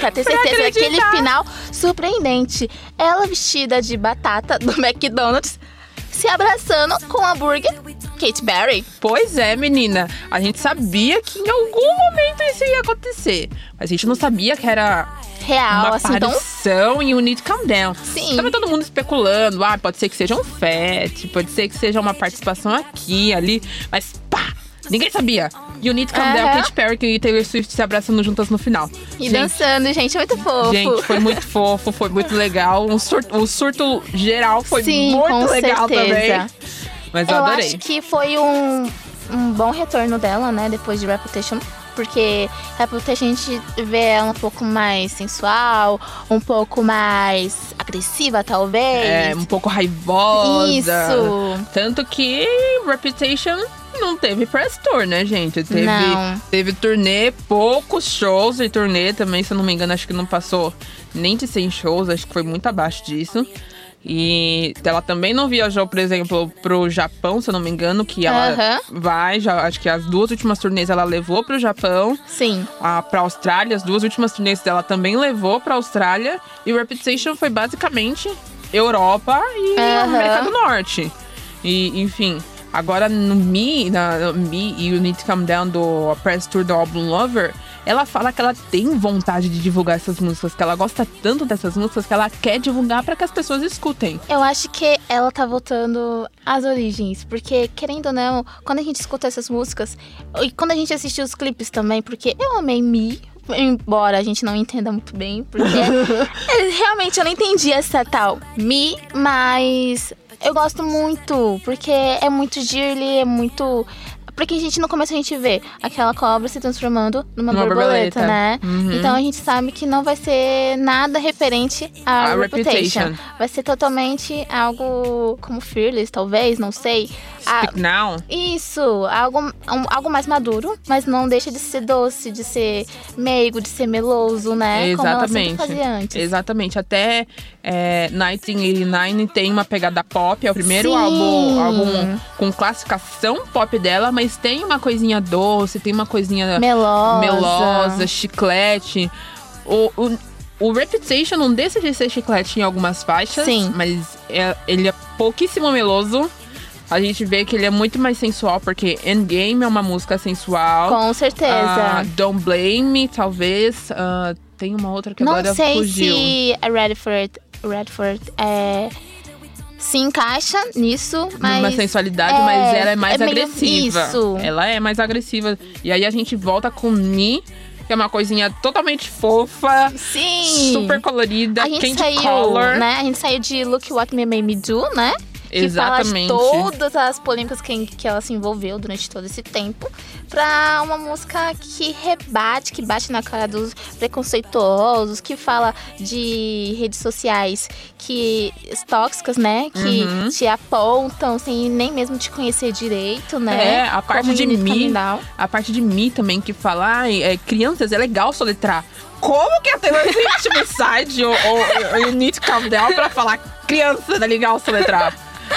Pra ter Pra certeza daquele final surpreendente. Ela vestida de batata do *laughs* McDonald's, se abraçando com o hambúrguer Kate Berry. Pois é, menina. A gente sabia que em algum momento isso ia acontecer. Mas a gente não sabia que era Real, uma assim, tão aparição em You Need Calm Down. Sim. Tava todo mundo especulando. Ah, pode ser que seja um fet, pode ser que seja uma participação aqui, ali. Mas pá! Ninguém sabia. You Need to Calm Down, Aham. Katy Perry e Taylor Swift se abraçando juntas no final. e Gente, dançando, gente, muito fofo. Gente, foi muito fofo, foi muito legal. Um surto, o surto geral foi Sim, muito legal certeza. também. Mas eu, Eu adorei. acho que foi um, um bom retorno dela, né? Depois de Reputation. Porque Reputation a gente vê ela um pouco mais sensual, um pouco mais agressiva, talvez. É, um pouco raivosa. Isso. Tanto que Reputation não teve press tour, né, gente? Teve, Não. teve turnê, poucos shows de turnê também, se eu não me engano, acho que não passou nem de 100 shows, acho que foi muito abaixo disso. E ela também não viajou, por exemplo, pro Japão, se eu não me engano, que ela vai, já acho que as duas últimas turnês ela levou pro Japão. Sim. A, pra Austrália, as duas últimas turnês dela também levou pra Austrália. E Reputation foi basicamente Europa e. América do Norte. E, enfim, agora no Me, na no Me e o Need to Calm Down do Press Tour do álbum Lover, ela fala que ela tem vontade de divulgar essas músicas, que ela gosta tanto dessas músicas que ela quer divulgar pra que as pessoas escutem. Eu acho que ela tá voltando às origens, porque querendo ou não, quando a gente escuta essas músicas, e quando a gente assistiu os clipes também, porque eu amei Me, embora a gente não entenda muito bem, porque *laughs* realmente eu não entendi essa tal Me, mas eu gosto muito, porque é muito girly, é muito porque a gente no começo a gente vê aquela cobra se transformando numa, borboleta, borboleta. né? Uhum. Então a gente sabe que não vai ser nada referente à reputation. Reputation. Vai ser totalmente algo como Fearless, talvez, não sei. Ah, Speak Now. isso, algo, um- algo mais maduro, mas não deixa de ser doce, de ser meigo, de ser meloso, né? Como ela Exatamente. fazia antes. Exatamente. Até é, 1989 tem uma pegada pop. É o primeiro Sim. álbum, álbum com classificação pop dela, mas tem uma coisinha doce, tem uma coisinha Melosa. melosa, chiclete. O, o, o Reputation não deixa de ser chiclete em algumas faixas, Sim. mas é- ele é pouquíssimo meloso. A gente vê que ele é muito mais sensual, porque Endgame é uma música sensual. Com certeza. Ah, Don't Blame Me, talvez. Ah, tem uma outra que não agora sei fugiu. se a Redford, Redford é, se encaixa nisso, mas. Uma sensualidade, é, mas ela é mais é agressiva. Isso. Ela é mais agressiva. E aí a gente volta com Me, que é uma coisinha totalmente fofa, Sim. super colorida, a gente saiu, color. né? A gente saiu de Look What Me Made Me Do, né? Exatamente. Que fala de todas as polêmicas que, que ela se envolveu durante todo esse tempo. Pra uma música que rebate, que bate na cara dos preconceituosos, que fala de redes sociais que tóxicas, né? Que Uhum. te apontam sem nem mesmo te conhecer direito, né? É, a parte Como de Down. a parte de Me também, que fala, ai, é, crianças, é legal soletrar. Como que a Taylor Swift me sai de o, o, o You Need to Calm Down pra falar crianças, é legal soletrar?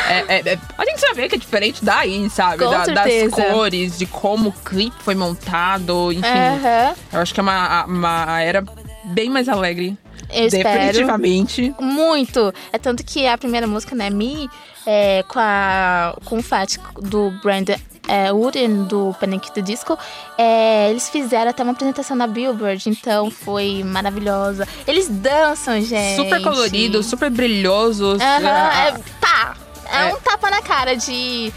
É, é- é- a gente já vê que é diferente daí, sabe? Com das cores, de como o clipe foi montado, enfim. Aham. Eu acho que é uma, uma era bem mais alegre. Eu espero. Definitivamente. Muito. É tanto que a primeira música, né, Me, é, com, a, com o Fat do Brandon é, Wooden, do Panic! the Disco, é, eles fizeram até uma apresentação na Billboard, então foi maravilhosa. Eles dançam, gente. Super coloridos, super brilhosos. Ah, é, tá. É, É. um tapa na cara de,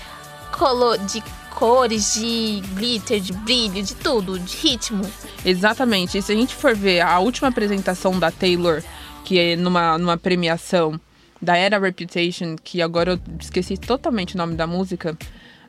colo, de cores, de glitter, de brilho, de tudo, de ritmo. Exatamente. E se a gente for ver a última apresentação da Taylor, que é numa, numa premiação da Era Reputation, que agora eu esqueci totalmente o nome da música,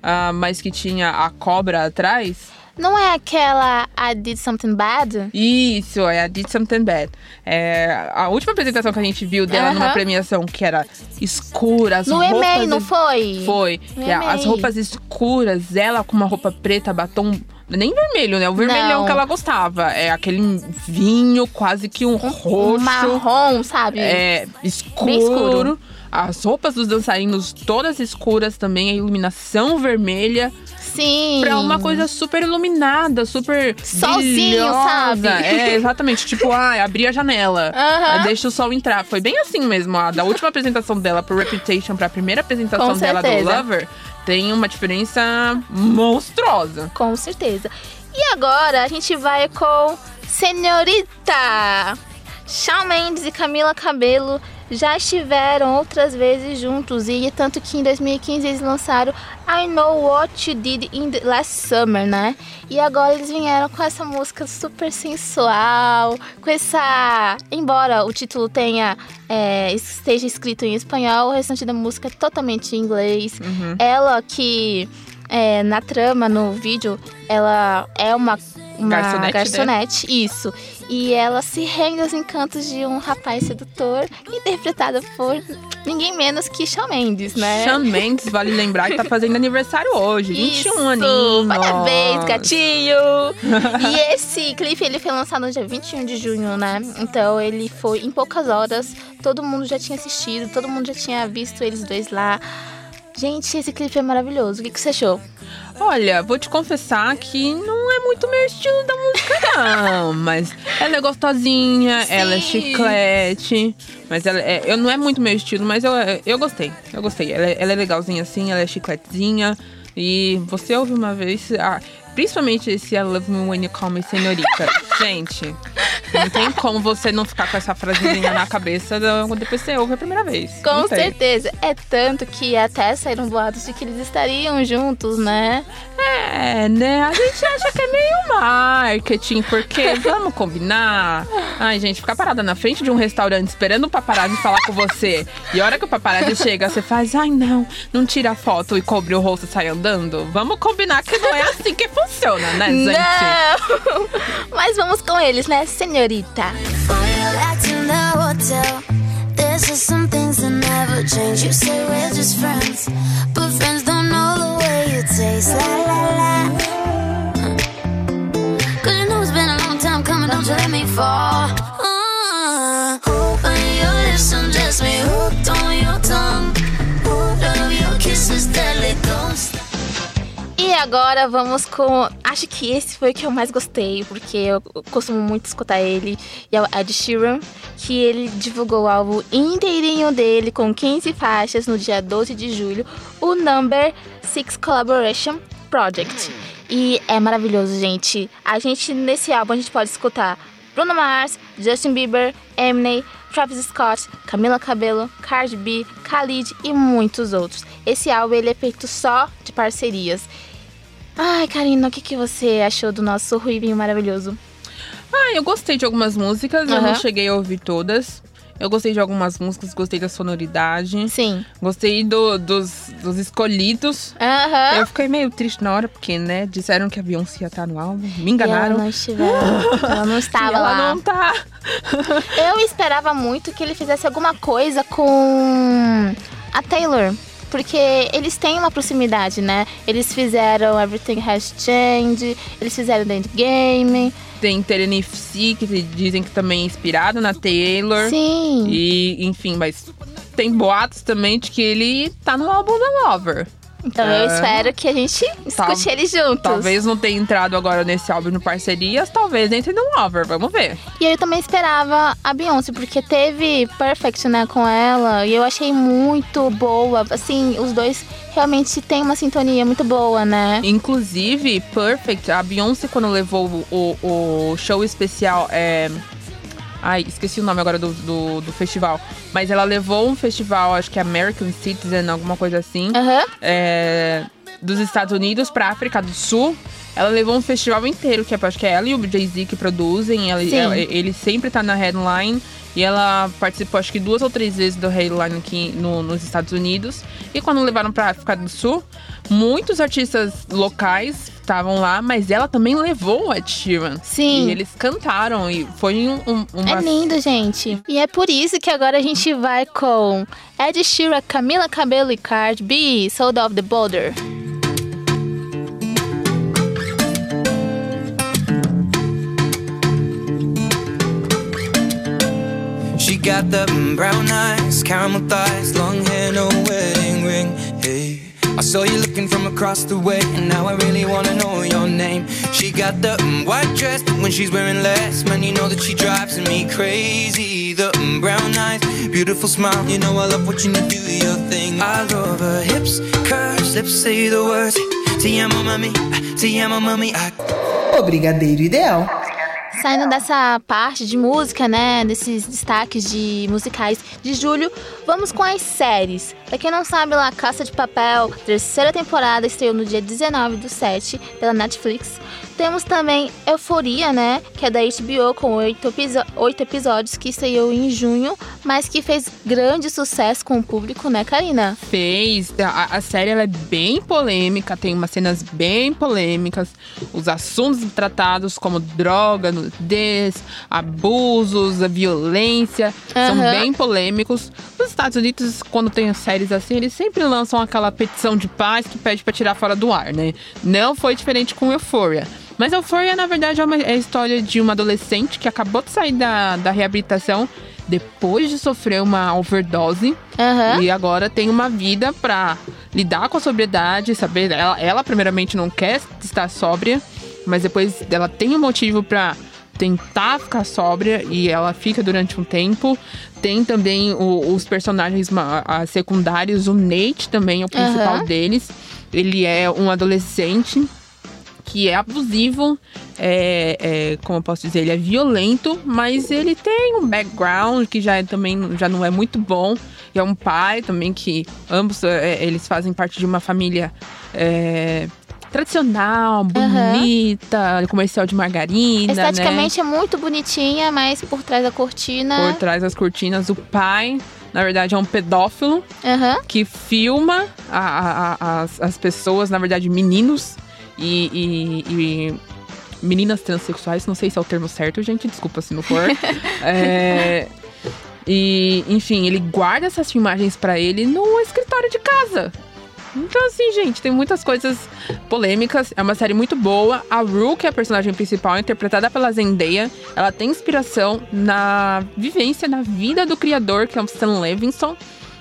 ah, mas que tinha a cobra atrás. Não é aquela I Did Something Bad? Isso, é a Did Something Bad. É, a última apresentação que a gente viu dela numa Aham. premiação que era escura, as No roupas... EMEI, não foi? Foi. No a- as roupas escuras, ela com uma roupa preta, batom. Nem vermelho, né? O vermelhão Não. que ela gostava. É aquele vinho, quase que um roxo. marrom, sabe? É, escuro. Bem escuro. As roupas dos dançarinos todas escuras também, a iluminação vermelha. Sim. Pra uma coisa super iluminada, super Solzinho, brilhosa. sabe? É, exatamente. *laughs* tipo, ah, abrir a janela. Aham. Ah, Deixa o sol entrar. Foi bem assim mesmo. A, da última apresentação dela pro Reputation pra primeira apresentação Com dela do certeza. Lover, tem uma diferença monstruosa. Com certeza. E agora a gente vai com Senhorita! Shawn Mendes e Camila Cabello já estiveram outras vezes juntos e tanto que em 2015 eles lançaram I Know What You Did in the Last Summer, né? E agora eles vieram com essa música super sensual, com essa, embora o título tenha é, esteja escrito em espanhol, o restante da música é totalmente em inglês. Ela que é, na trama, no vídeo, ela é uma uma Garçonete, né? garçonete, isso. E ela se rende aos encantos de um rapaz sedutor, interpretado por ninguém menos que Shawn Mendes, né? Shawn Mendes, vale lembrar que tá fazendo aniversário hoje. 21 Isso, aninhos. Parabéns, gatinho! *laughs* e esse clipe ele foi lançado no dia 21 de junho, né? Então ele foi em poucas horas, todo mundo já tinha assistido, todo mundo já tinha visto eles dois lá. Gente, esse clipe é maravilhoso. O que, que você achou? Olha, vou te confessar que não é muito meu estilo da música, não. *laughs* mas ela é gostosinha, ela é chiclete. Mas ela é, eu não é muito meu estilo, mas eu, eu gostei. Eu gostei. Ela, é- ela é legalzinha assim, ela é chicletezinha. E você ouve uma vez. ah, principalmente esse I love me when you call me senhorita. *laughs* Gente, não tem como você não ficar com essa frasezinha na cabeça da- depois você ouve a primeira vez. Com certeza. É tanto que até saíram boatos de que eles estariam juntos, né? É, né? A gente acha que é meio marketing, porque vamos combinar. Ai, gente, ficar parada na frente de um restaurante esperando o paparazzi falar com você. E a hora que o paparazzi chega, você faz, ai não, não tira a foto e cobre o rosto e sai andando. Vamos combinar que não é assim que funciona, né, gente? Não! *laughs* Mas vamos com eles, né, senhorita? Back in the hotel. There's just some things that never change. You say we're just friends, but friends don't know the way you taste. La la la. Cause you know it's been a long time coming, don't you let me fall. Agora vamos com. Acho que esse foi o que eu mais gostei, porque eu costumo muito escutar ele. E é o Ed Sheeran, que ele divulgou o álbum inteirinho dele, com 15 faixas, no dia 12 de julho, o Number 6 Collaboration Project. E é maravilhoso, gente. A gente, nesse álbum, a gente pode escutar Bruno Mars, Justin Bieber, Eminem, Travis Scott, Camila Cabello, Cardi B, Khalid e muitos outros. Esse álbum ele é feito só de parcerias. Ai, Karina, o que, que você achou do nosso Ruivinho maravilhoso? Ah, eu gostei de algumas músicas, eu Aham. não cheguei a ouvir todas. Eu gostei de algumas músicas, gostei da sonoridade. Sim. Gostei do- dos, dos escolhidos. Aham. Eu fiquei meio triste na hora, porque, né, disseram que a Beyoncé ia estar no álbum. Me E enganaram. ela não ela *laughs* não E estava ela lá. não tá. Eu esperava muito que ele fizesse alguma coisa com a Taylor. Porque eles têm uma proximidade, né? Eles fizeram Everything Has Changed, eles fizeram The Endgame. Tem Terenifsi, que dizem que também é inspirado na Taylor. Sim. E, enfim, mas tem boatos também de que ele tá no álbum da Lover. Então eu É. espero que a gente escute Tal- eles juntos. Talvez não tenha entrado agora nesse álbum no parcerias, talvez entre no Lover, vamos ver. E eu também esperava a Beyoncé, porque teve Perfect, né, com ela. E eu achei muito boa. Assim, os dois realmente têm uma sintonia muito boa, né? Inclusive, Perfect, a Beyoncé, quando levou o, o show especial. É... Ai, esqueci o nome agora do, do, do festival. Mas ela levou um festival, acho que é American Citizen, alguma coisa assim. Aham. é, dos Estados Unidos pra África do Sul. Ela levou um festival inteiro, que é, acho que é ela e o Jay-Z que produzem. Ela, ela- ele sempre tá na headline. E ela participou, acho que duas ou três vezes do headline aqui no- nos Estados Unidos. E quando levaram pra África do Sul, muitos artistas locais estavam lá, mas ela também levou o Ed Sheeran. Sim. E eles cantaram, e foi um, um, uma É lindo, gente. E é por isso que agora a gente vai com Ed Sheeran, Camila Cabello e Cardi B, Sold Off the Border. Got the brown eyes, caramel thighs, long hair, no wedding ring. Hey, I saw you looking from across the way, and now I really wanna know your name. She got the white dress, but when she's wearing less, man, you know that she drives me crazy. The brown eyes, beautiful smile, you know I love watching you do your thing. I love her hips, curves, lips say the words. Te amo, mami, te amo, mami. I O Brigadeiro Ideal. Saindo dessa parte de música, né, desses destaques de musicais de julho, vamos com as séries. Pra quem não sabe, lá Caça de Papel, terceira temporada, estreou no dia 19 do 7 pela Netflix. Temos também Euforia, né? Que é da HBO, com oito, episódios, que saiu em junho, mas que fez grande sucesso com o público, né, Karina? Fez. A, a série ela é bem polêmica, tem umas cenas bem polêmicas. Os assuntos tratados como droga, nudez, abusos, violência, são Aham. bem polêmicos. Os Estados Unidos, quando tem séries assim, eles sempre lançam aquela petição de paz que pede pra tirar fora do ar, né? Não foi diferente com Euphoria. Mas Euphoria, na verdade, é, uma, é a história de uma adolescente que acabou de sair da, da reabilitação depois de sofrer uma overdose. Aham. E agora tem uma vida pra lidar com a sobriedade, saber. Ela, ela primeiramente não quer estar sóbria, mas depois ela tem um motivo pra tentar ficar sóbria e ela fica durante um tempo. Tem também o- os personagens secundários, o Nate também é o principal Aham. deles. Ele é um adolescente que é abusivo, é, é, como eu posso dizer, ele é violento, mas ele tem um background que já é, também já não é muito bom. E é um pai também que ambos é, eles fazem parte de uma família é, tradicional, bonita, comercial de margarina, né? Esteticamente é muito bonitinha, mas por trás da cortina. Por trás das cortinas, o pai, na verdade, é um pedófilo Aham. que filma a- a- a- as, as pessoas, na verdade, meninos e, e- e meninas transexuais. Não sei se é o termo certo, gente, desculpa se não for. *laughs* É, e, enfim, ele guarda essas filmagens pra ele no escritório de casa. Então, assim, gente, tem muitas coisas polêmicas. É uma série muito boa. A Rue, que é a personagem principal, interpretada pela Zendaya, ela tem inspiração na vivência, na vida do criador, que é o Sam Levinson.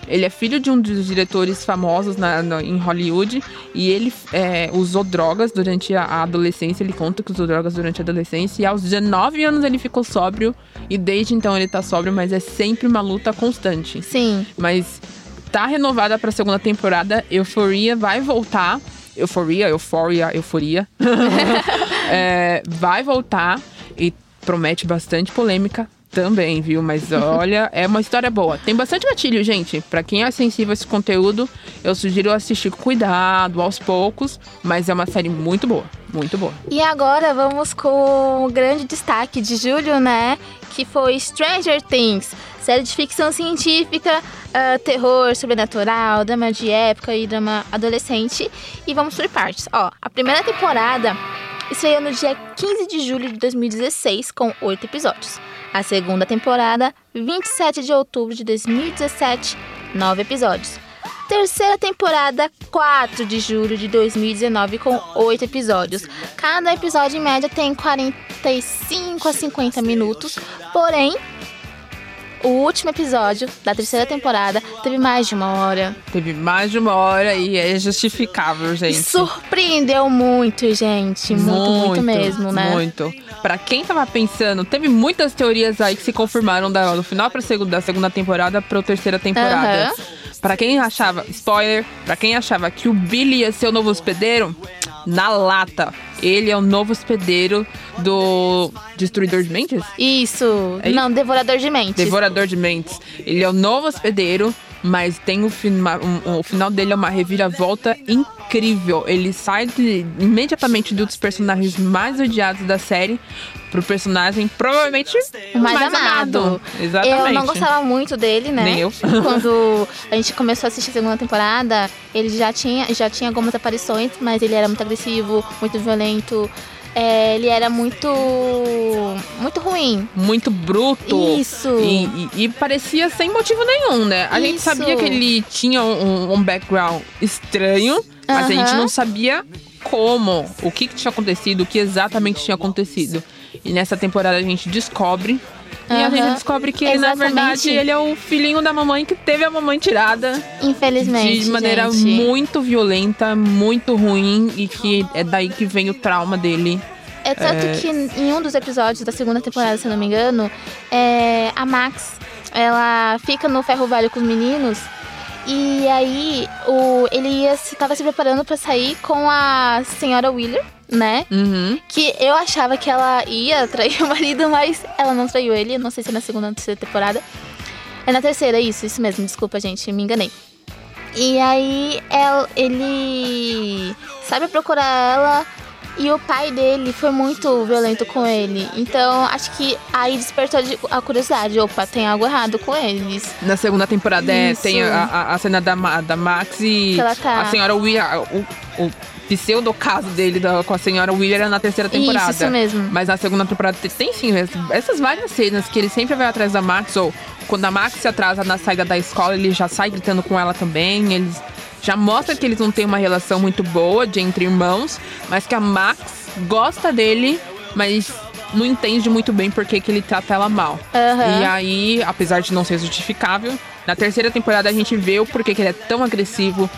Ele é filho de um dos diretores famosos na- na- em Hollywood e ele é, usou drogas durante a, a adolescência. Ele conta que usou drogas durante a adolescência e aos 19 anos ele ficou sóbrio e desde então ele tá sóbrio, mas é sempre uma luta constante. Sim. Mas tá renovada pra segunda temporada. Euforia vai voltar. Euforia, euforia, euforia. *laughs* É, vai voltar e promete bastante polêmica também, viu? Mas olha, é uma história boa. Tem bastante gatilho, gente. Pra quem é sensível a esse conteúdo, eu sugiro assistir com cuidado, aos poucos. Mas é uma série muito boa. Muito boa. E agora vamos com o grande destaque de julho, né? Que foi Stranger Things. Série de ficção científica, ah, terror, sobrenatural, drama de época e drama adolescente. E vamos por partes. Ó, a primeira temporada estreou no dia 15 de julho de 2016, com oito episódios. A segunda temporada, 27 de outubro de 2017, nove episódios. Terceira temporada, 4 de julho de 2019, com 8 episódios. Cada episódio, em média, tem 45 a 50 minutos. Porém, o último episódio da terceira temporada teve mais de uma hora. Teve mais de uma hora e é justificável, gente. surpreendeu muito, gente. Muito, muito, mesmo, né? Muito. Pra quem tava pensando, teve muitas teorias aí que se confirmaram da, do final pra segunda, da segunda temporada pra terceira temporada. Aham. Pra quem achava, spoiler, pra quem achava que o Billy ia ser o novo hospedeiro, na lata. Ele é o novo hospedeiro do Destruidor de Mentes? Isso. É? Não, Devorador de Mentes. Devorador de Mentes. Ele é o novo hospedeiro, mas tem o, fina- um- o final dele é uma reviravolta incrível. Ele sai de- imediatamente de um dos personagens mais odiados da série pro personagem provavelmente O mais, amado. Exatamente. Eu não gostava muito dele, né? Nem eu. *laughs* Quando a gente começou a assistir a segunda temporada, ele já tinha, já tinha algumas aparições, mas ele era muito agressivo, muito violento. É, ele era muito. muito ruim. Muito bruto. Isso. E, e- e parecia sem motivo nenhum, né? A gente Isso. sabia que ele tinha um, um background estranho, mas a gente não sabia como, o que, que tinha acontecido, o que exatamente tinha acontecido. E nessa temporada a gente descobre. E a gente descobre que, na verdade, ele é o filhinho da mamãe que teve a mamãe tirada Infelizmente. de maneira gente. muito violenta, muito ruim, e que é daí que vem o trauma dele. É tanto É. que em um dos episódios da segunda temporada, se não me engano, é, a Max, ela fica no ferro velho com os meninos. E aí o, ele ia, se- tava se preparando pra sair com a senhora Wheeler, né? Uhum. Que eu achava que ela ia trair *laughs* o marido, mas ela não traiu ele. Não sei se é na segunda ou terceira temporada. É na terceira, isso, isso mesmo. Desculpa, gente, me enganei. E aí ela- ele sabe procurar ela E o pai dele foi muito violento com ele. Então, acho que aí despertou de- a curiosidade. Opa, tem algo errado com eles. Na segunda temporada é, Isso. tem a, a- cena da, da Max e tá- a senhora Weir, o, o pseudo caso dele da- com a senhora era na terceira Isso, temporada. isso mesmo. Mas na segunda temporada tem, sim essas, essas várias cenas que ele sempre vai atrás da Max, ou quando a Max se atrasa na saída da escola, ele já sai gritando com ela também. Eles já mostra que eles não têm uma relação muito boa de entre irmãos, mas que a Max gosta dele, mas não entende muito bem por que que ele trata ela mal. Aham. E aí, apesar de não ser justificável, na terceira temporada a gente vê o porquê que ele é tão agressivo,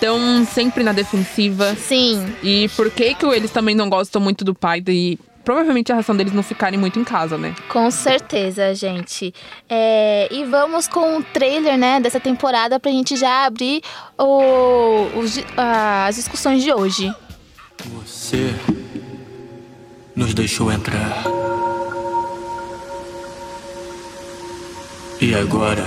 tão sempre na defensiva. Sim. E por que que eles também não gostam muito do pai e provavelmente a razão deles não ficarem muito em casa, né? Com certeza, gente. É, e vamos com o trailer, né, dessa temporada pra gente já abrir o, di- as discussões de hoje. Você nos deixou entrar. E agora?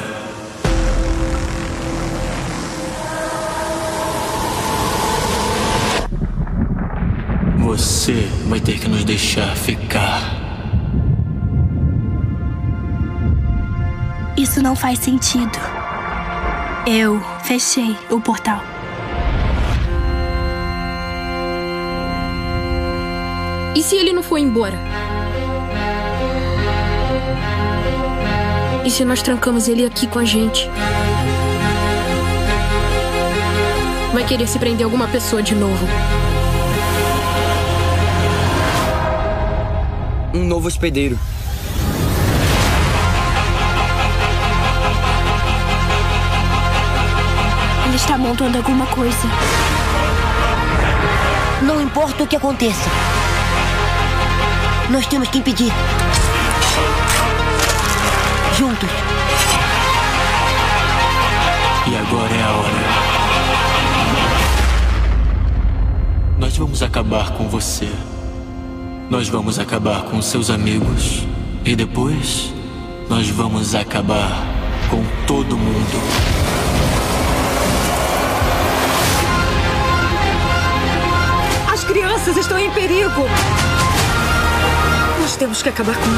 Você vai ter que nos deixar ficar. Isso não faz sentido. Eu fechei o portal. E se ele não for embora? E se nós trancamos ele aqui com a gente? Vai querer se prender a alguma pessoa de novo. Um novo hospedeiro. Está montando alguma coisa. Não importa o que aconteça. Nós temos que impedir. Juntos. E agora é a hora. Nós vamos acabar com você. Nós vamos acabar com seus amigos. E depois, nós vamos acabar com todo mundo. Crianças estão em perigo. Nós temos que acabar com isso.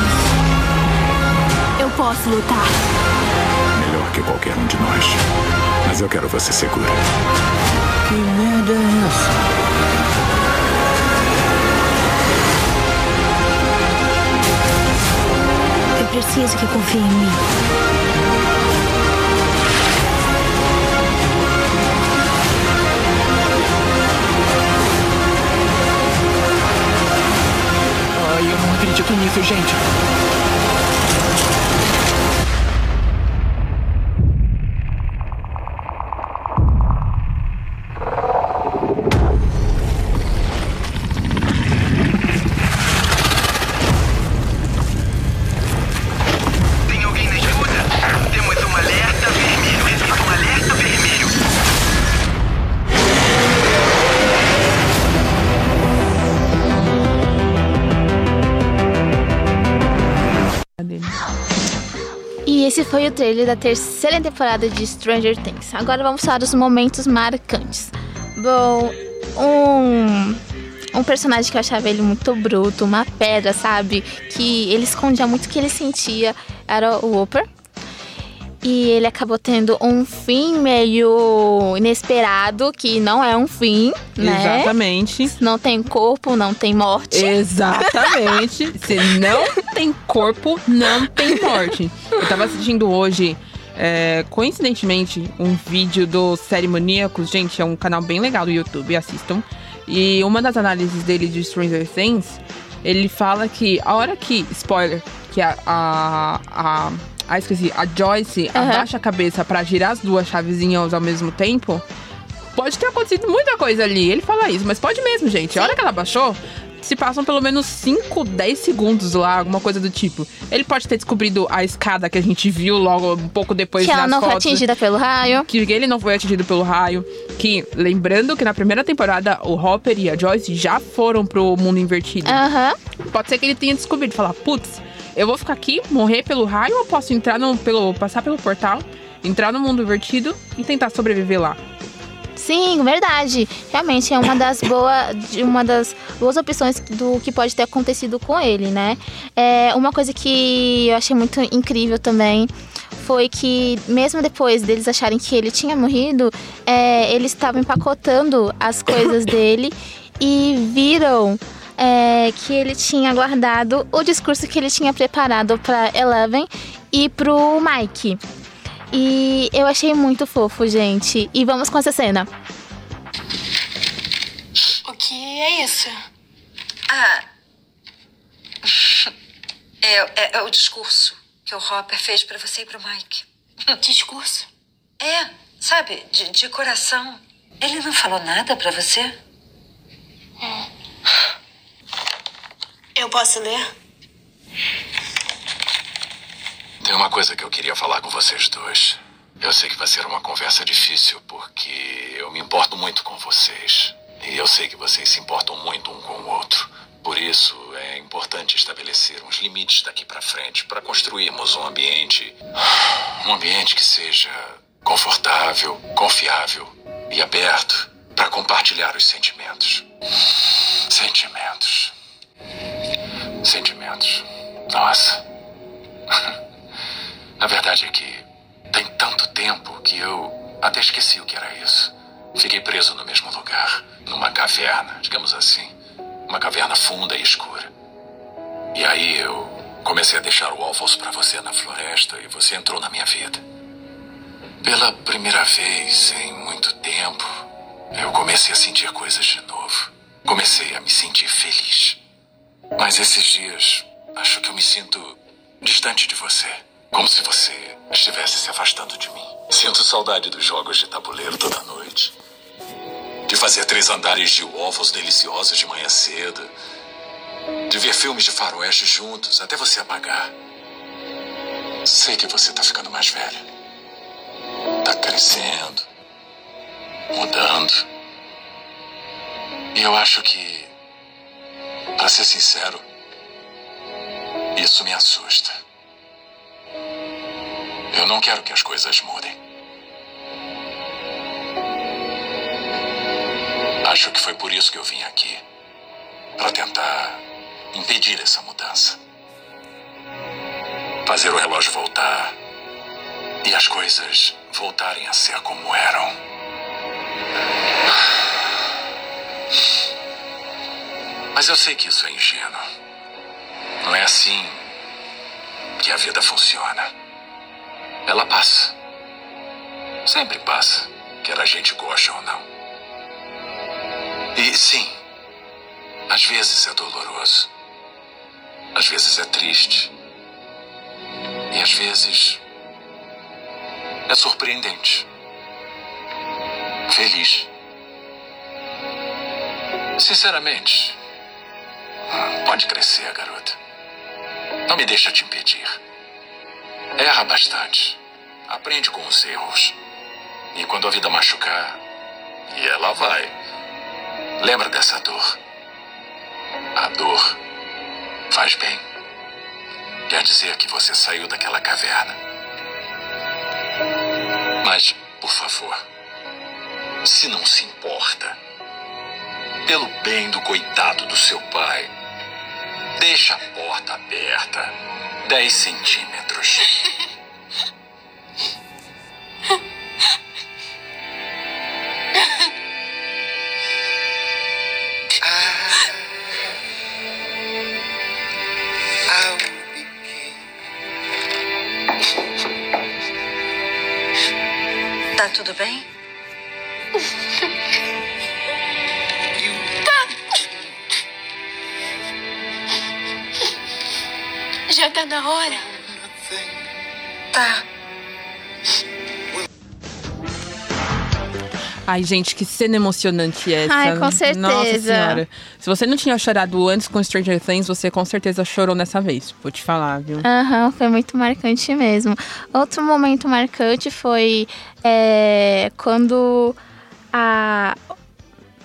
Eu posso lutar. Melhor que qualquer um de nós. Mas eu quero você segura. Que merda é essa? Eu preciso que confie em mim. Acredito nisso, gente. Foi o trailer da terceira temporada de Stranger Things. Agora vamos falar dos momentos marcantes. Bom, um, um personagem que eu achava ele muito bruto, uma pedra, sabe? Que ele escondia muito o que ele sentia, era o Whooper. E ele acabou tendo um fim meio inesperado, que não é um fim, né? Exatamente. Não tem corpo, não tem morte. Exatamente. *laughs* Se não tem corpo, não tem morte. Eu tava assistindo hoje, é, coincidentemente, um vídeo do Série Maníacos. Gente, é um canal bem legal do YouTube, assistam. E uma das análises dele de Stranger Things, ele fala que a hora que, spoiler, que a. a, a ah, esqueci. A Joyce Aham. abaixa a cabeça pra girar as duas chavezinhas ao mesmo tempo. Pode ter acontecido muita coisa ali. Ele fala isso, mas pode mesmo, gente. A hora que ela baixou, se passam pelo menos 5, 10 segundos lá, alguma coisa do tipo. Ele pode ter descobrido a escada que a gente viu logo um pouco depois que ela não foi fotos. atingida pelo raio. Que ele não foi atingido pelo raio. Que, lembrando que na primeira temporada, o Hopper e a Joyce já foram pro mundo invertido. Aham. Pode ser que ele tenha descobrido, falar, putz, eu vou ficar aqui, morrer pelo raio, ou posso entrar no, pelo, passar pelo portal, entrar no mundo invertido e tentar sobreviver lá. Sim, verdade. Realmente é uma das boas, uma das boas opções do que pode ter acontecido com ele, né? É, uma coisa que eu achei muito incrível também foi que mesmo depois deles acharem que ele tinha morrido, é, eles estavam empacotando as coisas *laughs* dele e viram é, que ele tinha guardado o discurso que ele tinha preparado para Eleven e pro Mike. E eu achei muito fofo, gente. E vamos com essa cena. O que é isso? Ah. *laughs* É, é- é o discurso que o Hopper fez pra você e pro Mike. *laughs* Discurso? É, sabe, de, de coração. Ele não falou nada pra você? Eu posso ler? Tem uma coisa que eu queria falar com vocês dois. Eu sei que vai ser uma conversa difícil porque eu me importo muito com vocês. E eu sei que vocês se importam muito um com o outro. Por isso é importante estabelecer uns limites daqui pra frente para construirmos um ambiente. Um ambiente que seja confortável, confiável e aberto para compartilhar os sentimentos. Sentimentos. Sentimentos. Nossa. *laughs* A verdade é que tem tanto tempo que eu até esqueci o que era isso. Fiquei preso no mesmo lugar, numa caverna, digamos assim. Uma caverna funda e escura. E aí eu comecei a deixar o Alphonse pra você na floresta e você entrou na minha vida. Pela primeira vez em muito tempo, eu comecei a sentir coisas de novo. Comecei a me sentir feliz. Mas esses dias, acho que eu me sinto distante de você. Como se você estivesse se afastando de mim. Sinto saudade dos jogos de tabuleiro toda noite. De fazer três andares de ovos deliciosos de manhã cedo. De ver filmes de faroeste juntos até você apagar. Sei que você tá ficando mais velha. Tá crescendo. Mudando. E eu acho que, pra ser sincero, isso me assusta. Eu não quero que as coisas mudem. Acho que foi por isso que eu vim aqui para tentar impedir essa mudança. Fazer o relógio voltar e as coisas voltarem a ser como eram. Mas eu sei que isso é ingênuo. Não é assim que a vida funciona. Ela passa. Sempre passa, quer a gente goste ou não. E sim, às vezes é doloroso. Às vezes é triste. E às vezes é surpreendente. Feliz. Sinceramente, pode crescer, garota. Não me deixa te impedir. Erra bastante. Aprende com os erros. E quando a vida machucar, e ela vai, lembra dessa dor. A dor faz bem. Quer dizer que você saiu daquela caverna. Mas, por favor, se não se importa, pelo bem do coitado do seu pai, deixa a porta aberta. 10 centímetros. Tá tudo bem? Já tá na hora. Tá. Ai, gente, que cena emocionante essa. Ai, com certeza. Nossa senhora. Se você não tinha chorado antes com Stranger Things, você com certeza chorou nessa vez. Vou te falar, viu? Aham, foi muito marcante mesmo. Outro momento marcante foi é, quando a,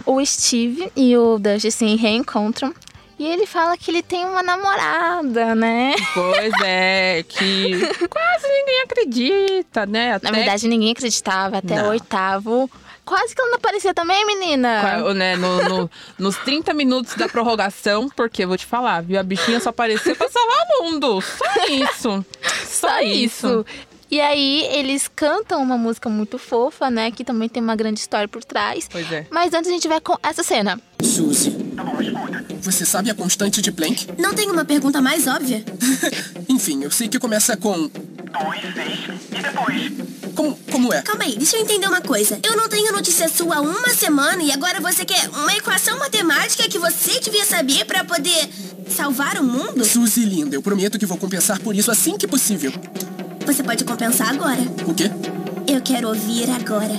o Steve e o Dutch se reencontram. E ele fala que ele tem uma namorada, né? Pois é, que *laughs* quase ninguém acredita, né? Até Na verdade, ninguém acreditava até Não. o oitavo quase que ela não aparecia também, menina. Qua- né, no- no- nos 30 minutos da prorrogação, porque eu vou te falar, viu? A bichinha só apareceu pra salvar o mundo. Só isso. *laughs* Só, isso. E aí, eles cantam uma música muito fofa, né? Que também tem uma grande história por trás. Pois é. Mas antes a gente vai com essa cena. Suzy, você sabe a constante de Planck? Não tem uma pergunta mais óbvia? *laughs* Enfim, eu sei que começa com... 2, 6 e depois. Como, como é? Calma aí, deixa eu entender uma coisa. Eu não tenho notícia sua há uma semana e agora você quer uma equação matemática que você devia saber pra poder salvar o mundo? Suzy linda, eu prometo que vou compensar por isso assim que possível. Você pode compensar agora. O quê? Eu quero ouvir agora.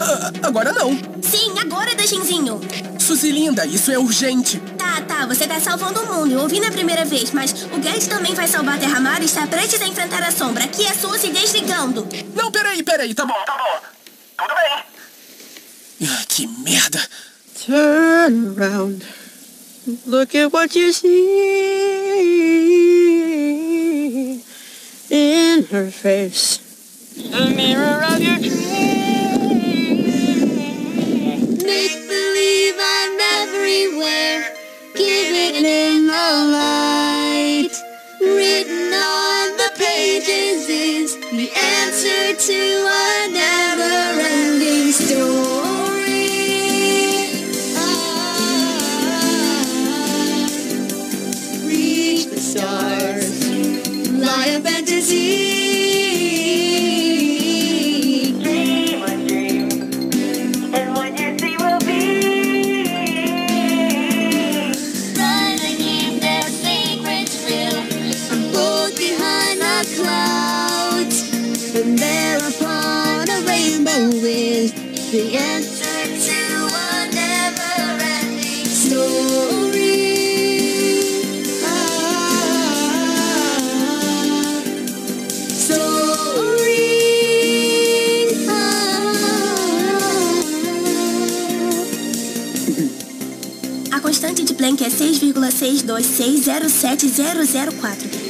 Ah, agora não. Sim, agora, Dajinzinho. Suzy linda, isso é urgente. Tá, tá, você tá salvando o mundo. Eu ouvi na primeira vez, mas o Guedes também vai salvar a Terra-Mar e está prestes a enfrentar a sombra. Aqui é Suzy desligando. Não, peraí, peraí, tá bom. Tá bom. Tudo bem. Ah, que merda. Turn around. Look at what you see in her face. The mirror of your dreams. Make believe I'm everywhere. Give it in the light. Written on the pages is the answer to a never ending story. 6,62607004.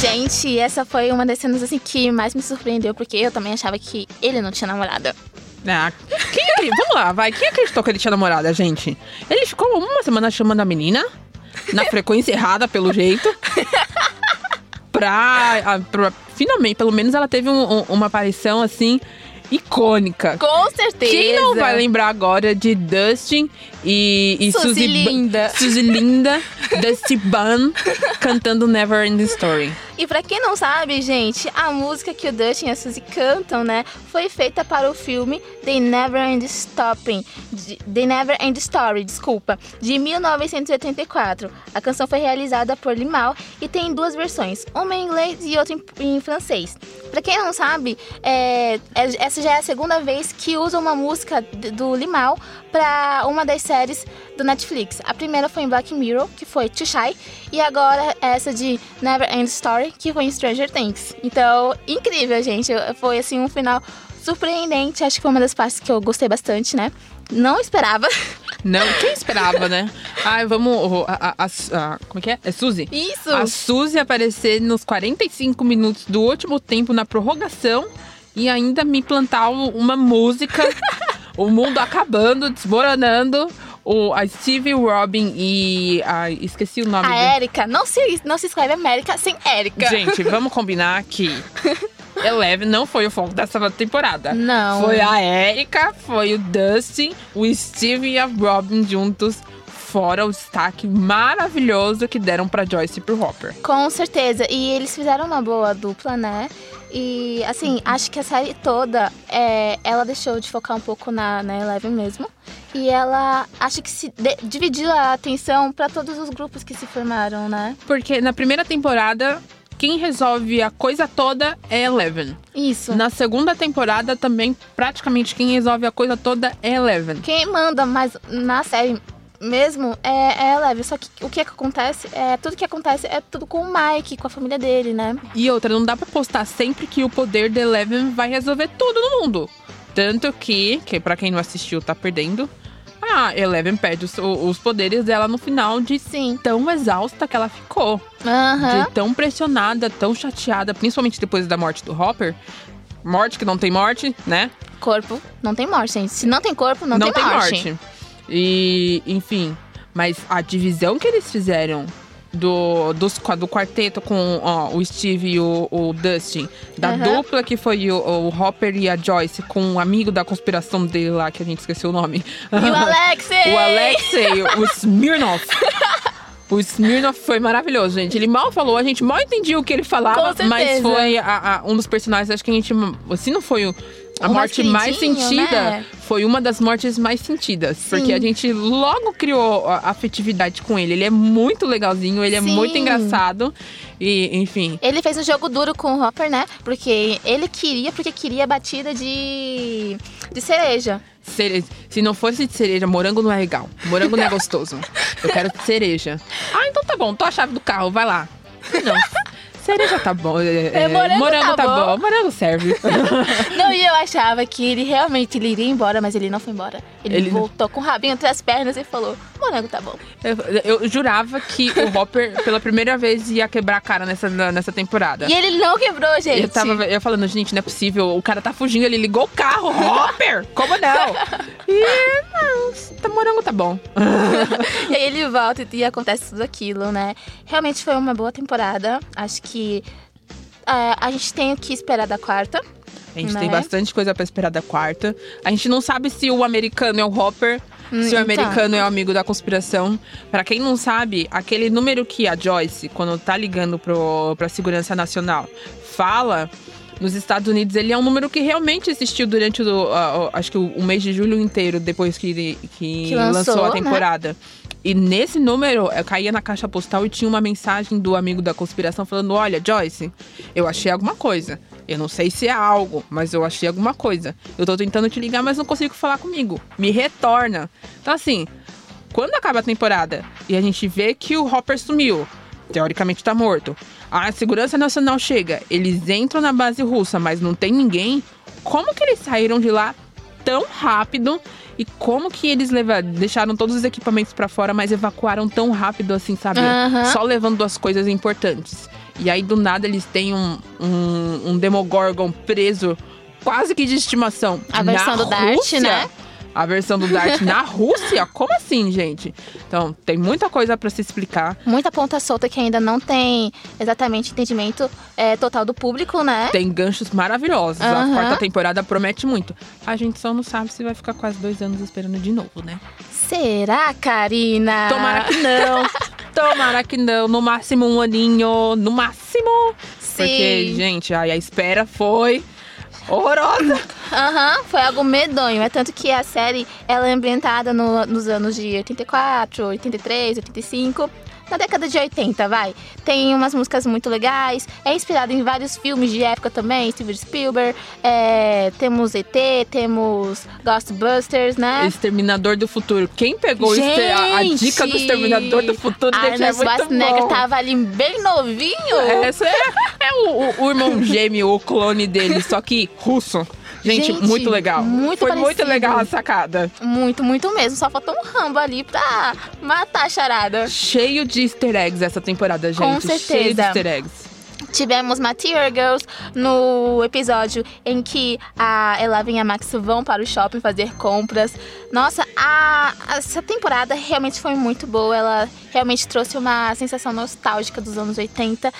Gente, essa foi uma das cenas assim que mais me surpreendeu, porque eu também achava que ele não tinha namorada. Ah, quem Vamos lá, vai. Quem acreditou que ele tinha namorada, gente? Ele ficou uma semana chamando a menina, na frequência errada, pelo jeito. Pra, pra- Finalmente, pelo menos ela teve um- um- uma aparição assim. Icônica. Com certeza. Quem não vai lembrar agora de Dustin e, e Suzy Linda. Suzy Linda, Dusty Bunn cantando Never Ending Story. E pra quem não sabe, gente, a música que o Dustin e a Suzy cantam, né, foi feita para o filme The Never End Stopping, Never End Story, desculpa, de 1984. A canção foi realizada por Limal e tem duas versões, uma em inglês e outra em, em francês. Pra quem não sabe, é, é- essa já é a segunda vez que usam uma música do Limal pra uma das séries do Netflix. A primeira foi em Black Mirror, que foi Too Shy, e agora essa de Never End Story, que foi em Stranger Things. Então, incrível, gente. Foi assim um final surpreendente. Acho que foi uma das partes que eu gostei bastante, né? Não esperava. *laughs* Não, quem esperava, né? Ai, vamos. A, a- a- a- como é que é? É Suzy? Isso. A Suzy aparecer nos 45 minutos do último tempo na prorrogação e ainda me plantar um- uma música. *laughs* o mundo acabando, desmoronando. O, a Stevie Robin e. A, esqueci o nome A Erika. Não se, não se escreve América sem Erika. Gente, *laughs* vamos combinar que Eleven não foi o foco dessa temporada. Não. Foi a Erika, foi o Dustin, o Steve e a Robin juntos. Fora o destaque maravilhoso que deram pra Joyce e pro Hopper. Com certeza. E eles fizeram uma boa dupla, né? E, assim, acho que a série toda, é, ela deixou de focar um pouco na, na Eleven mesmo. E ela, acho que se de- dividiu a atenção pra todos os grupos que se formaram, né? Porque na primeira temporada, quem resolve a coisa toda é Eleven. Isso. Na segunda temporada também, praticamente quem resolve a coisa toda é Eleven. Quem manda mais na série mesmo é, é a Eleven. Só que o que, que acontece, é tudo que acontece é tudo com o Mike, com a família dele, né? E outra, não dá pra postar sempre que o poder da Eleven vai resolver tudo no mundo. Tanto que, que para quem não assistiu tá perdendo, a Eleven perde os, os poderes dela no final de Sim. tão exausta que ela ficou. Aham. De tão pressionada, tão chateada, principalmente depois da morte do Hopper. Morte que não tem morte, né? Corpo não tem morte, gente. Se não tem corpo, não, não tem, morte. E, enfim, mas a divisão que eles fizeram do, dos, do quarteto com ó, o Steve e o, o Dustin, da Aham. dupla que foi o, o Hopper e a Joyce, com um amigo da conspiração dele lá, que a gente esqueceu o nome. E o Alexei! *laughs* o Alexei, o Smirnoff. *laughs* O Smirnoff foi maravilhoso, gente. Ele mal falou, a gente mal entendia o que ele falava, mas foi a- a- um dos personagens, acho que a gente. Se não foi o- a morte mais queridinho, sentida, né? foi uma das mortes mais sentidas. Porque a gente logo criou a afetividade com ele. Ele é muito legalzinho, ele é Sim. muito engraçado. E, enfim. Ele fez um jogo duro com o Hopper, né? Porque ele queria, porque queria batida de, de cereja. cere- Se não fosse de cereja, morango não é legal. Morango não é *laughs* gostoso. Eu quero cereja. Ah, então tá bom, tô a chave do carro, vai lá. Não. Cereja tá bom. é, é, morango tá bom. Morango serve. *laughs* Não, e eu achava que ele realmente ele iria embora, mas ele não foi embora. Ele, Ele- voltou com o rabinho entre as pernas e falou: Morango tá bom. Eu, eu jurava que o Hopper, pela primeira vez, ia quebrar a cara nessa, nessa temporada. E ele não quebrou, gente. Eu tava eu falando, gente, não é possível. O cara tá fugindo, ele ligou o carro. Hopper! Como não? *laughs* E não, tá morango tá bom. *laughs* E aí ele volta e acontece tudo aquilo, né? Realmente foi uma boa temporada. Acho que é, a gente tem o que esperar da quarta. A gente né? tem bastante coisa pra esperar da quarta. A gente não sabe se o americano é o Hopper, Hum, se o então. americano é o amigo da conspiração. Pra quem não sabe, aquele número que a Joyce, quando tá ligando pro, pra Segurança Nacional, fala. Nos Estados Unidos, ele é um número que realmente existiu durante o, a- acho que o, o mês de julho inteiro, depois que, que, Que lançou, lançou, a né? E nesse número, eu caía na caixa postal e tinha uma mensagem do amigo da conspiração falando: Olha, Joyce, eu achei alguma coisa. Eu não sei se é algo, mas eu achei alguma coisa. Eu tô tentando te ligar, mas não consigo falar comigo. Me retorna. Então, assim, quando acaba a temporada e a gente vê que o Hopper sumiu, teoricamente tá morto, a Segurança Nacional chega, eles entram na base russa, mas não tem ninguém, como que eles saíram de lá tão rápido e como que eles deixaram todos os equipamentos pra fora, mas evacuaram tão rápido assim, sabe? Aham. Só levando as coisas importantes. E aí, do nada, eles têm um, um, um Demogorgon preso, quase que de estimação. A versão do Dart, Rússia. né? A versão do Dart na Rússia? Como assim, gente? Então, tem muita coisa pra se explicar. Muita ponta solta que ainda não tem exatamente entendimento é, total do público, né? Tem ganchos maravilhosos. A Aham. quarta temporada promete muito. A gente só não sabe se vai ficar quase dois anos esperando de novo, né? Será, Karina? Tomara que não. *laughs* Tomara que não. No máximo um aninho. No máximo. Sim. Porque, gente, ai, a espera foi horrorosa. Aham, foi algo medonho. É tanto que a série ela é ambientada no- nos anos de 84, 83, 85. Na década de 80, vai. Tem umas músicas muito legais. É inspirado em vários filmes de época também. Steven Spielberg. é, temos ET, temos Ghostbusters, né? Exterminador do Futuro. Quem pegou o exter- a, a dica do Exterminador do Futuro, gente, é Arnold muito Schwarzenegger bom. tava ali bem novinho. Essa é, é o, o- o irmão gêmeo, o clone dele, só que russo. Gente, Gente, muito legal. muito Foi muito parecido. legal a sacada. Muito, muito mesmo. Só faltou um Rambo ali pra matar a charada. Cheio de easter eggs essa temporada, gente. Com Cheio de certeza. easter eggs. Tivemos Material Girls no episódio em que a Eleven e a Max vão para o shopping fazer compras. Nossa, a, essa temporada realmente foi muito boa. Ela realmente trouxe uma sensação nostálgica dos anos 80.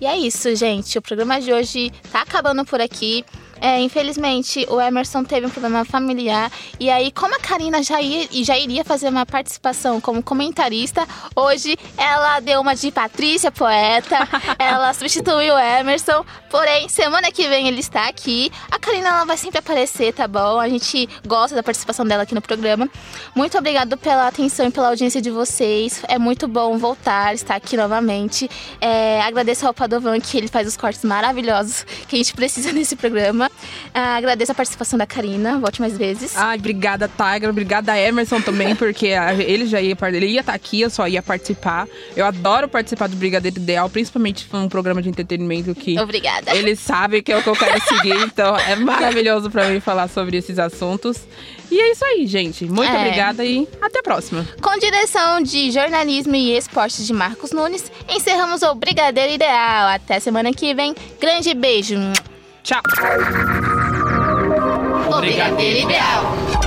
E é isso, gente. O programa de hoje tá acabando por aqui. É, infelizmente, o Emerson teve um problema familiar. E aí, como a Karina já, ia, já iria fazer uma participação como comentarista, hoje ela deu uma de Patrícia Poeta. *laughs* ela substituiu o Emerson. Porém, semana que vem ele está aqui. A Karina ela vai sempre aparecer, tá bom? A gente gosta da participação dela aqui no programa. Muito obrigado pela atenção e pela audiência de vocês. É muito bom voltar, estar aqui novamente. É, agradeço ao Padovan que ele faz os cortes maravilhosos que a gente precisa *laughs* nesse programa. Programa. Ah, agradeço a participação da Karina. Volte mais vezes. Ai, obrigada, Tiger. Obrigada, Emerson, também, *laughs* porque ele já ia, ele ia estar aqui, eu só ia participar. Eu adoro participar do Brigadeiro Ideal, principalmente foi um programa de entretenimento que Obrigada. eles sabem que é o que eu quero seguir, *laughs* então é maravilhoso pra mim falar sobre esses assuntos. E é isso aí, gente. Muito É. obrigada e até a próxima. Com direção de jornalismo e esportes de Marcos Nunes, encerramos o Brigadeiro Ideal. Até semana que vem. Grande beijo. Tchau. O Brigadeiro Ideal.